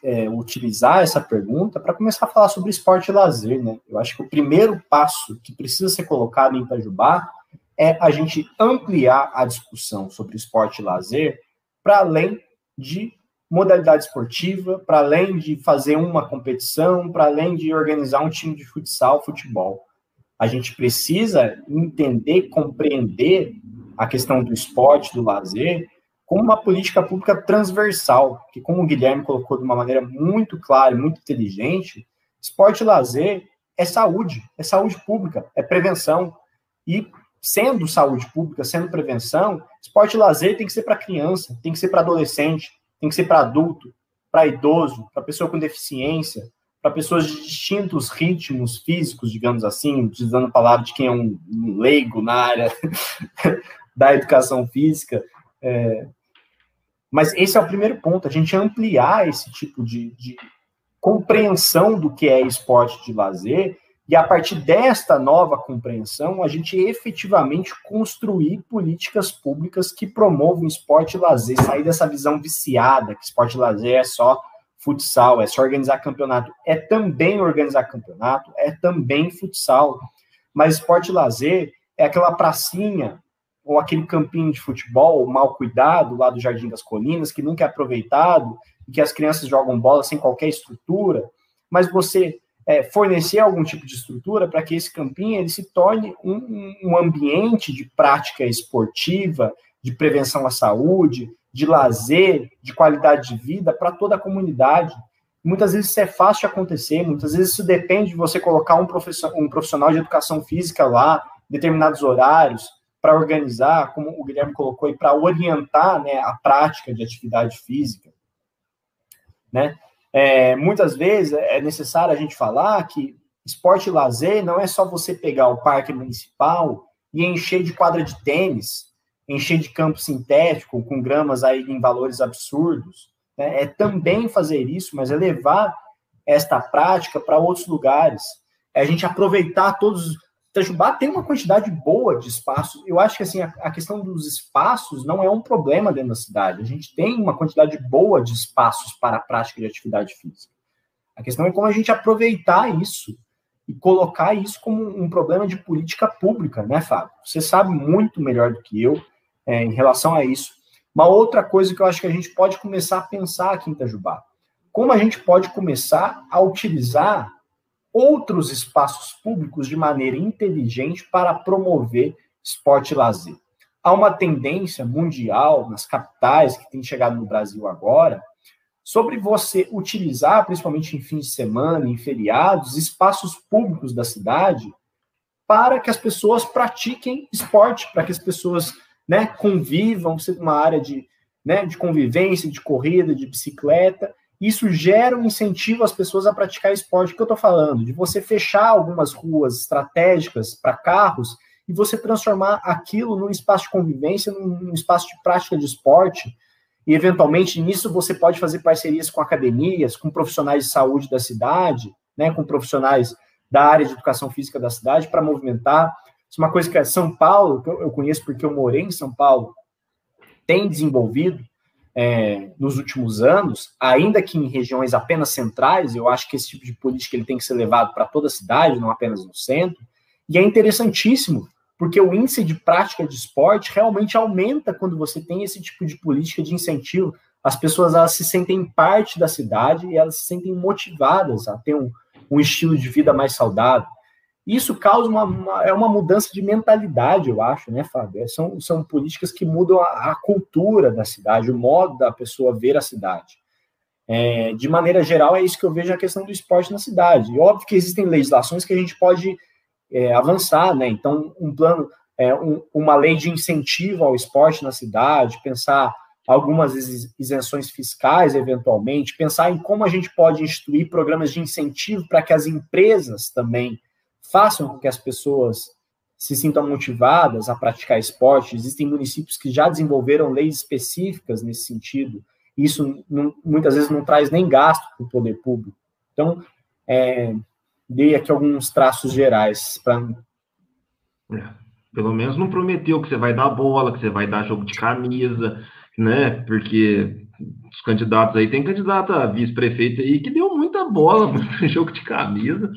é, utilizar essa pergunta para começar a falar sobre esporte e lazer, né? Eu acho que o primeiro passo que precisa ser colocado em Itajubá é a gente ampliar a discussão sobre esporte e lazer para além de modalidade esportiva, para além de fazer uma competição, para além de organizar um time de futsal, futebol. A gente precisa entender, compreender a questão do esporte, do lazer, como uma política pública transversal, que, como o Guilherme colocou de uma maneira muito clara e muito inteligente, esporte e lazer é saúde, é saúde pública, é prevenção. E sendo saúde pública, sendo prevenção, esporte e lazer tem que ser para criança, tem que ser para adolescente, tem que ser para adulto, para idoso, para pessoa com deficiência, para pessoas de distintos ritmos físicos, digamos assim, utilizando a palavra de quem é um leigo na área (laughs) da educação física. É... Mas esse é o primeiro ponto, a gente ampliar esse tipo de, de compreensão do que é esporte de lazer e a partir desta nova compreensão, a gente efetivamente construir políticas públicas que promovam esporte e lazer, sair dessa visão viciada que esporte e lazer é só futsal, é só organizar campeonato. É também organizar campeonato, é também futsal. Mas esporte e lazer é aquela pracinha ou aquele campinho de futebol mal cuidado lá do Jardim das Colinas, que nunca é aproveitado, e que as crianças jogam bola sem qualquer estrutura, mas você é, fornecer algum tipo de estrutura para que esse campinho ele se torne um, um ambiente de prática esportiva, de prevenção à saúde, de lazer, de qualidade de vida para toda a comunidade. Muitas vezes isso é fácil de acontecer, muitas vezes isso depende de você colocar um profissional, um profissional de educação física lá, determinados horários, para organizar, como o Guilherme colocou, e para orientar né, a prática de atividade física. Né? É, muitas vezes é necessário a gente falar que esporte e lazer não é só você pegar o parque municipal e encher de quadra de tênis, encher de campo sintético com gramas aí em valores absurdos. Né? É também fazer isso, mas é levar esta prática para outros lugares. É a gente aproveitar todos Itajubá tem uma quantidade boa de espaços. Eu acho que assim a, a, questão dos espaços não é um problema dentro da cidade. A gente tem uma quantidade boa de espaços para a prática de atividade física. A questão é como a gente aproveitar isso e colocar isso como um problema de política pública, né, Fábio? Você sabe muito melhor do que eu é, em relação a isso. Uma outra coisa que eu acho que a gente pode começar a pensar aqui em Itajubá, como a gente pode começar a utilizar outros espaços públicos de maneira inteligente para promover esporte e lazer. Há uma tendência mundial nas capitais que tem chegado no Brasil agora sobre você utilizar, principalmente em fins de semana, em feriados, espaços públicos da cidade para que as pessoas pratiquem esporte, para que as pessoas né, convivam, uma área de, né, de convivência, de corrida, de bicicleta, isso gera um incentivo às pessoas a praticar esporte. O que eu estou falando? De você fechar algumas ruas estratégicas para carros e você transformar aquilo num espaço de convivência, num espaço de prática de esporte. E, eventualmente, nisso você pode fazer parcerias com academias, com profissionais de saúde da cidade, né, com profissionais da área de educação física da cidade para movimentar. Isso é uma coisa que é São Paulo, que eu conheço porque eu morei em São Paulo, tem desenvolvido é, nos últimos anos, ainda que em regiões apenas centrais, eu acho que esse tipo de política ele tem que ser levado para toda a cidade, não apenas no centro, e é interessantíssimo, porque o índice de prática de esporte realmente aumenta quando você tem esse tipo de política de incentivo. As pessoas elas se sentem parte da cidade e elas se sentem motivadas a ter um, um estilo de vida mais saudável. Isso causa uma, uma, é uma mudança de mentalidade, eu acho, né, Fábio? É, são, são políticas que mudam a, a cultura da cidade, o modo da pessoa ver a cidade. É, de maneira geral, é isso que eu vejo a questão do esporte na cidade. E óbvio que existem legislações que a gente pode é, avançar, né? Então, um plano, é, um, uma lei de incentivo ao esporte na cidade, pensar algumas isenções fiscais, eventualmente, pensar em como a gente pode instituir programas de incentivo para que as empresas também façam com que as pessoas se sintam motivadas a praticar esporte. Existem municípios que já desenvolveram leis específicas nesse sentido. Isso não, muitas vezes não traz nem gasto para o poder público. Então, é, dei aqui alguns traços gerais para. É, pelo menos não prometeu que você vai dar bola, que você vai dar jogo de camisa, né? Porque os candidatos aí, tem candidato a vice-prefeito aí que deu muita bola, (laughs) muito jogo de camisa.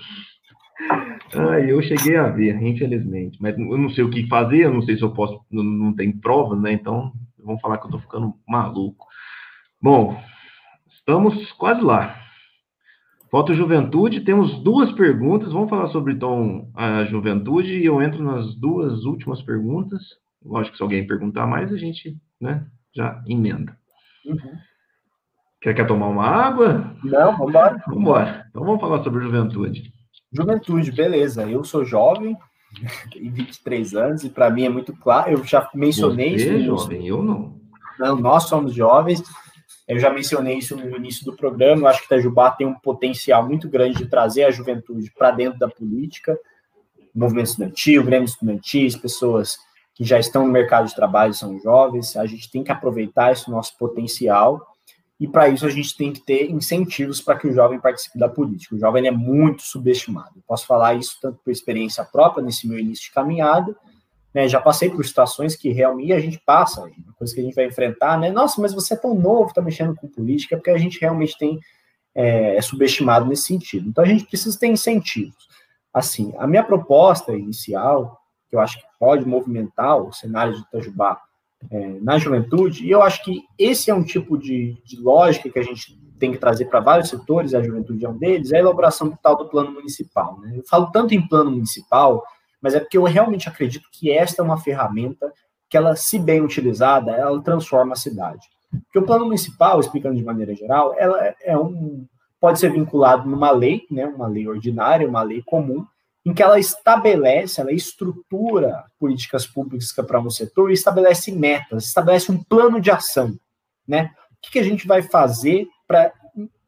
Ah, eu cheguei a ver, infelizmente. Mas eu não sei o que fazer, eu não sei se eu posso, não, não tem prova, né? Então, vamos falar que eu tô ficando maluco. Bom, estamos quase lá. Falta juventude, temos duas perguntas. Vamos falar sobre então a juventude e eu entro nas duas últimas perguntas. Lógico que se alguém perguntar mais, a gente né, já emenda. Uhum. Quer, quer tomar uma água? Não, vamos embora. Vamos embora. Então vamos falar sobre juventude. Juventude, beleza. Eu sou jovem, (laughs) tenho 23 anos, e para mim é muito claro. Eu já mencionei Você isso. É jovem, eu não. Não, nós somos jovens. Eu já mencionei isso no início do programa. Eu acho que Itajubá tem um potencial muito grande de trazer a juventude para dentro da política, movimento estudantil, grêmio estudantis, pessoas que já estão no mercado de trabalho são jovens. A gente tem que aproveitar esse nosso potencial e para isso a gente tem que ter incentivos para que o jovem participe da política. O jovem é muito subestimado. Eu posso falar isso tanto por experiência própria nesse meu início de caminhada, né? Já passei por situações que realmente a gente passa, uma coisa que a gente vai enfrentar, né? Nossa, mas você é tão novo, está mexendo com política, porque a gente realmente tem é, é subestimado nesse sentido. Então a gente precisa ter incentivos. Assim, a minha proposta inicial, que eu acho que pode movimentar o cenário de Itajubá é, na juventude, e eu acho que esse é um tipo de, de lógica que a gente tem que trazer para vários setores, a juventude é um deles, é a elaboração do tal do plano municipal. Né? Eu falo tanto em plano municipal, mas é porque eu realmente acredito que esta é uma ferramenta que ela, se bem utilizada, ela transforma a cidade. Porque o plano municipal, explicando de maneira geral, ela é, é um pode ser vinculado numa lei, né, uma lei ordinária, uma lei comum, em que ela estabelece, ela estrutura políticas públicas para um setor e estabelece metas, estabelece um plano de ação, né? O que, que a gente vai fazer para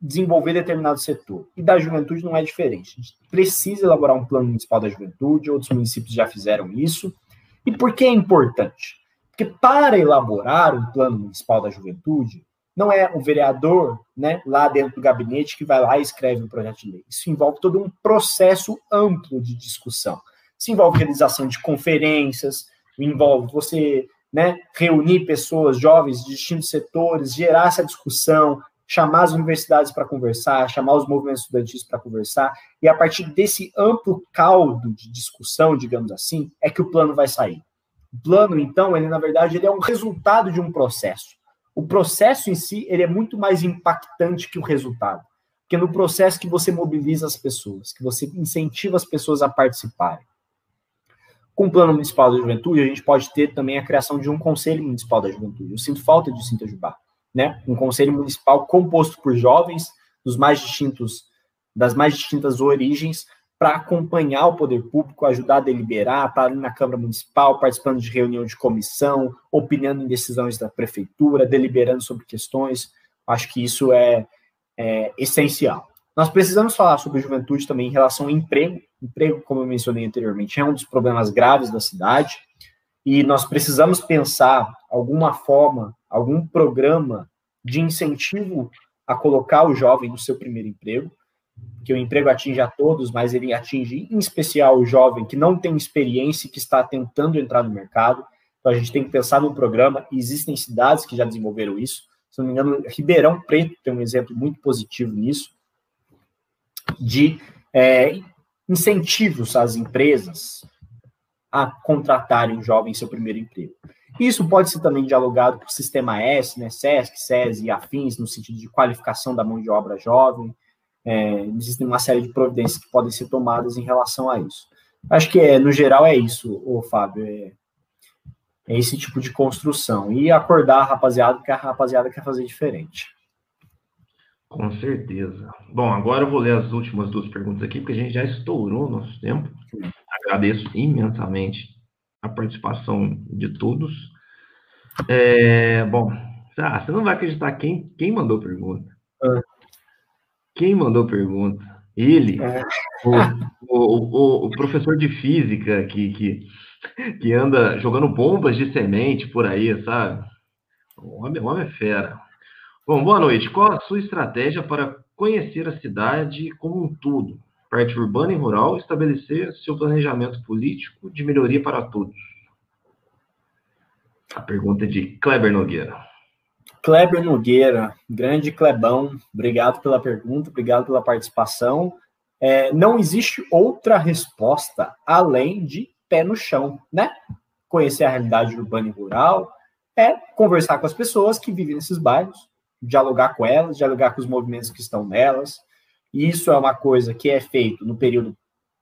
desenvolver determinado setor? E da juventude não é diferente. A gente precisa elaborar um plano municipal da juventude, outros municípios já fizeram isso. E por que é importante? Porque para elaborar um plano municipal da juventude, não é o vereador, né, lá dentro do gabinete que vai lá e escreve um projeto de lei. Isso envolve todo um processo amplo de discussão. Isso envolve realização de conferências, envolve você, né, reunir pessoas jovens de distintos setores, gerar essa discussão, chamar as universidades para conversar, chamar os movimentos estudantis para conversar, e a partir desse amplo caldo de discussão, digamos assim, é que o plano vai sair. O plano, então, ele na verdade ele é um resultado de um processo o processo em si ele é muito mais impactante que o resultado. Porque é no processo que você mobiliza as pessoas, que você incentiva as pessoas a participarem. Com o Plano Municipal da Juventude, a gente pode ter também a criação de um Conselho Municipal da Juventude. Eu sinto falta de Sintajubá, né? Um Conselho Municipal composto por jovens dos mais distintos, das mais distintas origens, para acompanhar o poder público, ajudar a deliberar, estar tá ali na Câmara Municipal, participando de reunião de comissão, opinando em decisões da prefeitura, deliberando sobre questões. Acho que isso é, é essencial. Nós precisamos falar sobre juventude também em relação ao emprego. Emprego, como eu mencionei anteriormente, é um dos problemas graves da cidade. E nós precisamos pensar alguma forma, algum programa de incentivo a colocar o jovem no seu primeiro emprego que o emprego atinge a todos, mas ele atinge em especial o jovem que não tem experiência e que está tentando entrar no mercado. Então a gente tem que pensar no programa, e existem cidades que já desenvolveram isso. Se não me engano, Ribeirão Preto tem um exemplo muito positivo nisso, de é, incentivos às empresas a contratarem o jovem em seu primeiro emprego. Isso pode ser também dialogado com o sistema S, né, SESC, SESI e afins, no sentido de qualificação da mão de obra jovem, é, existem uma série de providências que podem ser tomadas em relação a isso. Acho que, é, no geral, é isso, o Fábio. É, é, esse tipo de construção. E acordar a rapaziada, porque a rapaziada quer fazer diferente. Com certeza. Bom, agora eu vou ler as últimas duas perguntas aqui, porque a gente já estourou o nosso tempo. Agradeço imensamente a participação de todos. É, bom, ah, você não vai acreditar quem, quem mandou pergunta. Quem mandou pergunta? Ele, é. o, o, o, o, professor de física que, que, que anda jogando bombas de semente por aí, sabe? O homem, o homem é fera. Bom, boa noite. Qual a sua estratégia para conhecer a cidade como um todo, parte urbana e rural, estabelecer seu planejamento político de melhoria para todos? A pergunta é de Kleber Nogueira. Kleber Nogueira, grande Clebão, obrigado pela pergunta, obrigado pela participação. É, não existe outra resposta além de pé no chão, né? Conhecer a realidade urbana e rural, é conversar com as pessoas que vivem nesses bairros, dialogar com elas, dialogar com os movimentos que estão nelas. E isso é uma coisa que é feito no período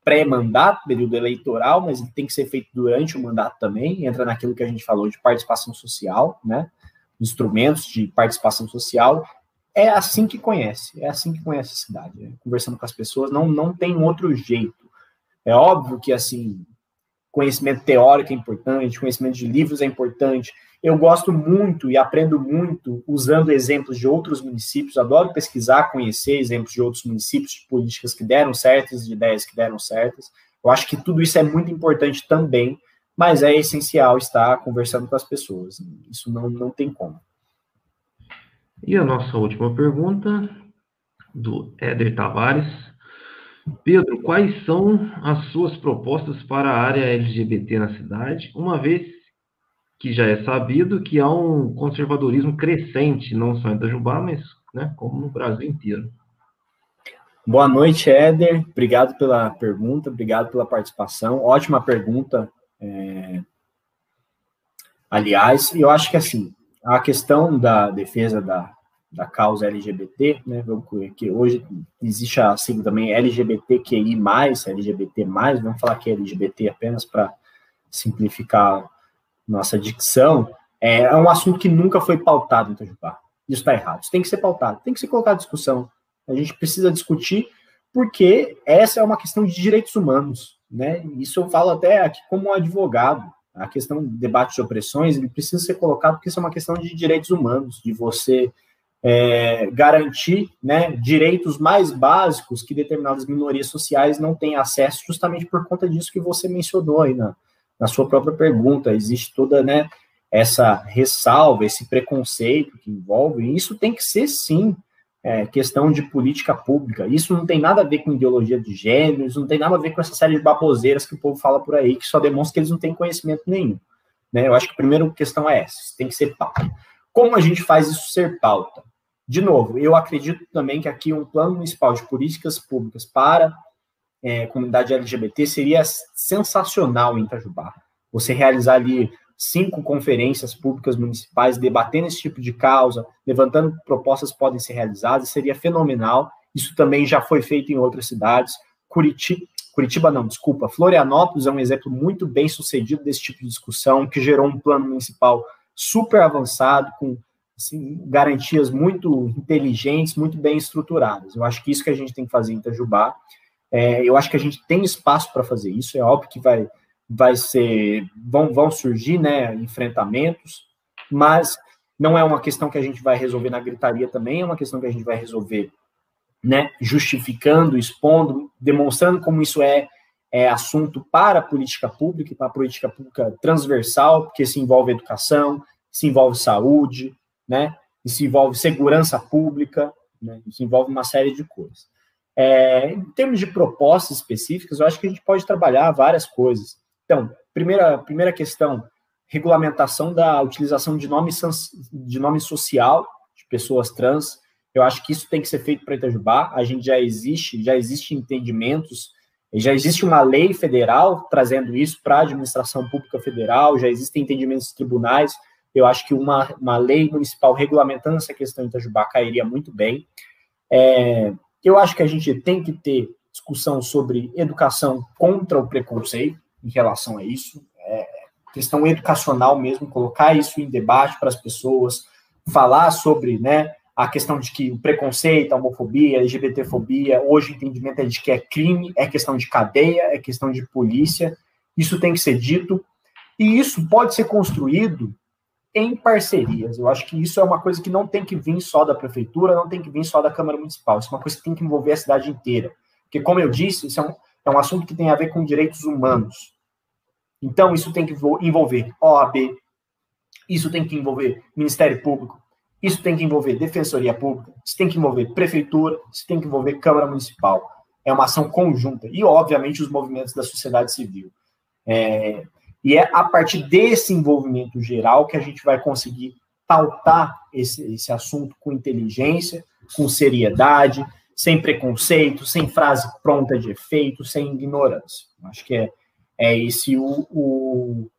pré-mandato, período eleitoral, mas tem que ser feito durante o mandato também. Entra naquilo que a gente falou de participação social, né? Instrumentos de participação social. É assim que conhece, é assim que conhece a cidade. Né? Conversando com as pessoas, não, não tem outro jeito. É óbvio que, assim, conhecimento teórico é importante, conhecimento de livros é importante, eu gosto muito e aprendo muito usando exemplos de outros municípios, adoro pesquisar, conhecer exemplos de outros municípios, de políticas que deram certas, de ideias que deram certas. Eu acho que tudo isso é muito importante também, mas é essencial estar conversando com as pessoas. Isso não, não tem como. E a nossa última pergunta, do Éder Tavares. Pedro, quais são as suas propostas para a área LGBT na cidade, uma vez que já é sabido que há um conservadorismo crescente, não só em Itajubá, mas né, como no Brasil inteiro. Boa noite, Éder. Obrigado pela pergunta, obrigado pela participação. Ótima pergunta. É... Aliás, eu acho que assim, a questão da defesa da, da causa LGBT, né, que hoje existe a sigla também LGBTQI+, LGBT+, vamos falar que é LGBT apenas para simplificar nossa dicção, é um assunto que nunca foi pautado em Itajubá. Isso está errado. Isso tem que ser pautado, tem que ser colocado em discussão. A gente precisa discutir porque essa é uma questão de direitos humanos, né? Isso eu falo até aqui como advogado. A questão do debate de opressões, ele precisa ser colocado porque isso é uma questão de direitos humanos, de você é, garantir né, direitos mais básicos que determinadas minorias sociais não têm acesso, justamente por conta disso que você mencionou aí na, na sua própria pergunta, existe toda né, essa ressalva, esse preconceito que envolve, e isso tem que ser, sim, é, questão de política pública. Isso não tem nada a ver com ideologia de gênero, isso não tem nada a ver com essa série de baboseiras que o povo fala por aí, que só demonstra que eles não têm conhecimento nenhum. Né? Eu acho que a primeira questão é essa, tem que ser pauta. Como a gente faz isso ser pauta? De novo, eu acredito também que aqui um plano municipal de políticas públicas para é, comunidade LGBT seria sensacional em Itajubá. Você realizar ali cinco conferências públicas municipais debatendo esse tipo de causa, levantando propostas que podem ser realizadas, seria fenomenal. Isso também já foi feito em outras cidades. Curitiba, Curitiba não, desculpa, Florianópolis é um exemplo muito bem sucedido desse tipo de discussão, que gerou um plano municipal super avançado, com assim, garantias muito inteligentes, muito bem estruturadas. Eu acho que isso que a gente tem que fazer em Itajubá. É, eu acho que a gente tem espaço para fazer isso. É óbvio que vai, vai ser, vão, vão surgir, né, enfrentamentos, mas não é uma questão que a gente vai resolver na gritaria também, é uma questão que a gente vai resolver, né, justificando, expondo, demonstrando como isso é, é assunto para a política pública, para a política pública transversal, porque se envolve educação, se envolve saúde, né, se envolve segurança pública, né, se envolve uma série de coisas. É, em termos de propostas específicas, eu acho que a gente pode trabalhar várias coisas. Então, primeira, primeira questão, regulamentação da utilização de nome, de nome social de pessoas trans. Eu acho que isso tem que ser feito para Itajubá. A gente já existe, já existe entendimentos, já existe uma lei federal trazendo isso para a administração pública federal, já existem entendimentos tribunais. Eu acho que uma, uma lei municipal regulamentando essa questão em Itajubá cairia muito bem. É, eu acho que a gente tem que ter discussão sobre educação contra o preconceito em relação a isso, é, questão educacional mesmo, colocar isso em debate para as pessoas, falar sobre né, a questão de que o preconceito, a homofobia, a LGBTfobia, hoje o entendimento é de que é crime, é questão de cadeia, é questão de polícia, isso tem que ser dito, e isso pode ser construído em parcerias. Eu acho que isso é uma coisa que não tem que vir só da prefeitura, não tem que vir só da Câmara Municipal. Isso é uma coisa que tem que envolver a cidade inteira. Porque, como eu disse, isso é um, é um assunto que tem a ver com direitos humanos. Então, isso tem que envolver OAB, isso tem que envolver Ministério Público, isso tem que envolver Defensoria Pública, isso tem que envolver Prefeitura, isso tem que envolver Câmara Municipal. É uma ação conjunta. E, obviamente, os movimentos da sociedade civil. É, e é a partir desse envolvimento geral que a gente vai conseguir pautar esse, esse assunto com inteligência, com seriedade, sem preconceito, sem frase pronta de efeito, sem ignorância. Acho que é, é esse o, o,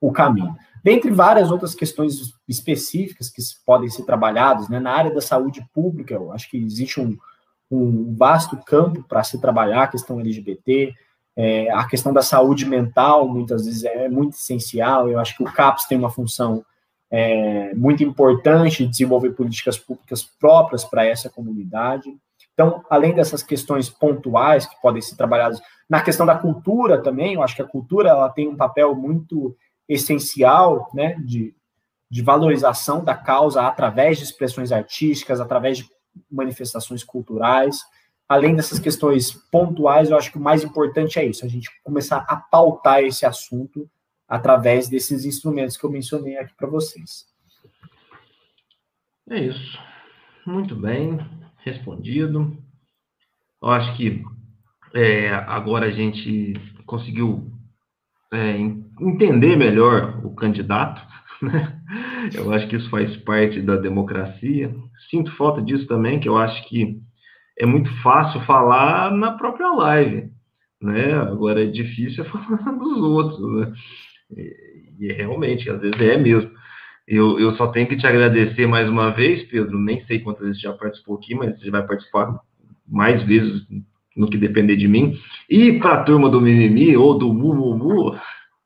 o caminho. Dentre várias outras questões específicas que podem ser trabalhadas, né, na área da saúde pública, eu acho que existe um, um vasto campo para se trabalhar a questão LGBT, é, a questão da saúde mental, muitas vezes, é muito essencial. Eu acho que o CAPS tem uma função é, muito importante de desenvolver políticas públicas próprias para essa comunidade. Então, além dessas questões pontuais que podem ser trabalhadas na questão da cultura também, eu acho que a cultura ela tem um papel muito essencial, né, de, de valorização da causa através de expressões artísticas, através de manifestações culturais. Além dessas questões pontuais, eu acho que o mais importante é isso, a gente começar a pautar esse assunto através desses instrumentos que eu mencionei aqui para vocês. É isso. Muito bem, respondido. Eu acho que é, agora a gente conseguiu é, entender melhor o candidato. (laughs) Né? Eu acho que isso faz parte da democracia. Sinto falta disso também, que eu acho que é muito fácil falar na própria live. Né? Agora é difícil (laughs) falar dos outros. Né? E, realmente, às vezes é mesmo. Eu, eu só tenho que te agradecer mais uma vez, Pedro. Nem sei quantas vezes já participou aqui, mas você vai participar mais vezes no que depender de mim. E para a turma do Mimimi ou do Mumumu,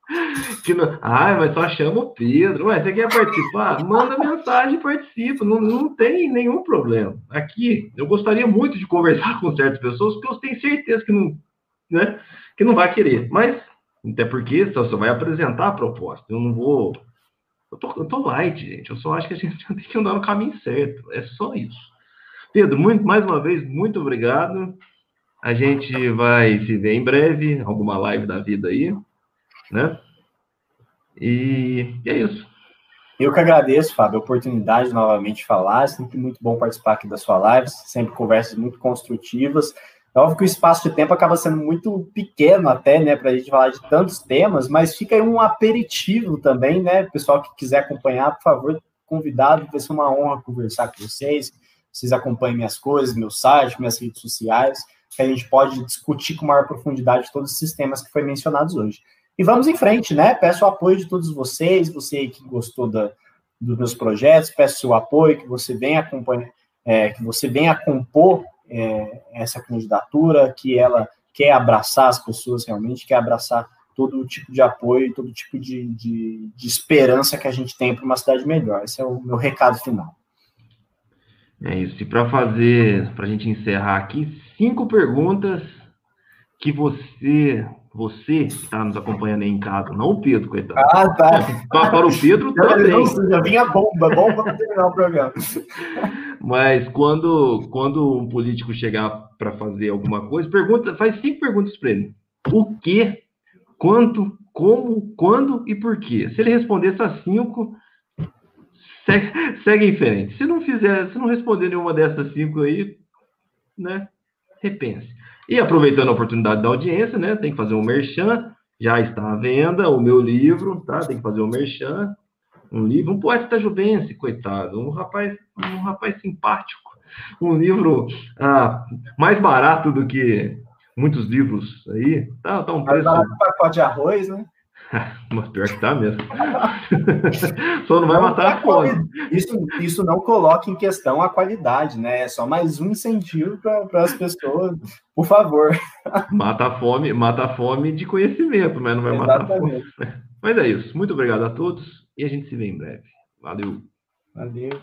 (laughs) que não, ai, mas só chama o Pedro. Ué, você quer participar? Manda mensagem, participa. Não, não tem nenhum problema. Aqui, eu gostaria muito de conversar (laughs) com certas pessoas, porque eu tenho certeza que não, né, que não vai querer. Mas até porque só, só vai apresentar a proposta. Eu não vou. Eu tô, eu tô light, gente. Eu só acho que a gente (laughs) tem que andar no caminho certo. É só isso. Pedro, muito, mais uma vez, muito obrigado. A gente vai se ver em breve, alguma live da vida aí, né? E, e é isso. Eu que agradeço, Fábio, a oportunidade de novamente falar. É sempre muito bom participar aqui da sua live, sempre conversas muito construtivas. É óbvio que o espaço de tempo acaba sendo muito pequeno até, né, para a gente falar de tantos temas, mas fica aí um aperitivo também, né, pessoal que quiser acompanhar, por favor, convidado, vai ser uma honra conversar com vocês, vocês acompanhem minhas coisas, meu site, minhas redes sociais, que a gente pode discutir com maior profundidade todos esses temas que foram mencionados hoje. E vamos em frente, né, peço o apoio de todos vocês, você que gostou da, dos meus projetos, peço seu apoio, que você venha acompanhar, é, que você venha compor é, essa candidatura, que ela quer abraçar as pessoas realmente, quer abraçar todo tipo de apoio, todo tipo de, de, de esperança que a gente tem para uma cidade melhor. Esse é o meu recado final. É isso. E para fazer, para a gente encerrar aqui, cinco perguntas que você você que está nos acompanhando aí em casa, não o Pedro, coitado. Ah, tá. Para, para o Pedro também. Já vinha bomba, bomba para terminar o programa. Mas quando, quando um político chegar para fazer alguma coisa, pergunta, faz cinco perguntas para ele. O que, quanto, como, quando e por quê? Se ele responder essas cinco, segue, segue em frente. Se não fizer, se não responder nenhuma dessas cinco aí, né, repense. E aproveitando a oportunidade da audiência, né? Tem que fazer um merchan, já está à venda o meu livro, tá? Tem que fazer um merchan, um livro, um poeta juvense, coitado, um rapaz, um rapaz simpático, um livro ah, mais barato do que muitos livros aí, tá, tá um preço. Mais barato pacote de arroz, né? (laughs) Mas pior que tá mesmo. (laughs) só não vai não, matar a fome. Isso, isso não coloca em questão a qualidade, né? É só mais um incentivo para as pessoas, por favor. (laughs) Mata a fome, mata a fome de conhecimento, mas não vai Exatamente. matar a fome. Mas é isso. Muito obrigado a todos e a gente se vê em breve. Valeu. Valeu.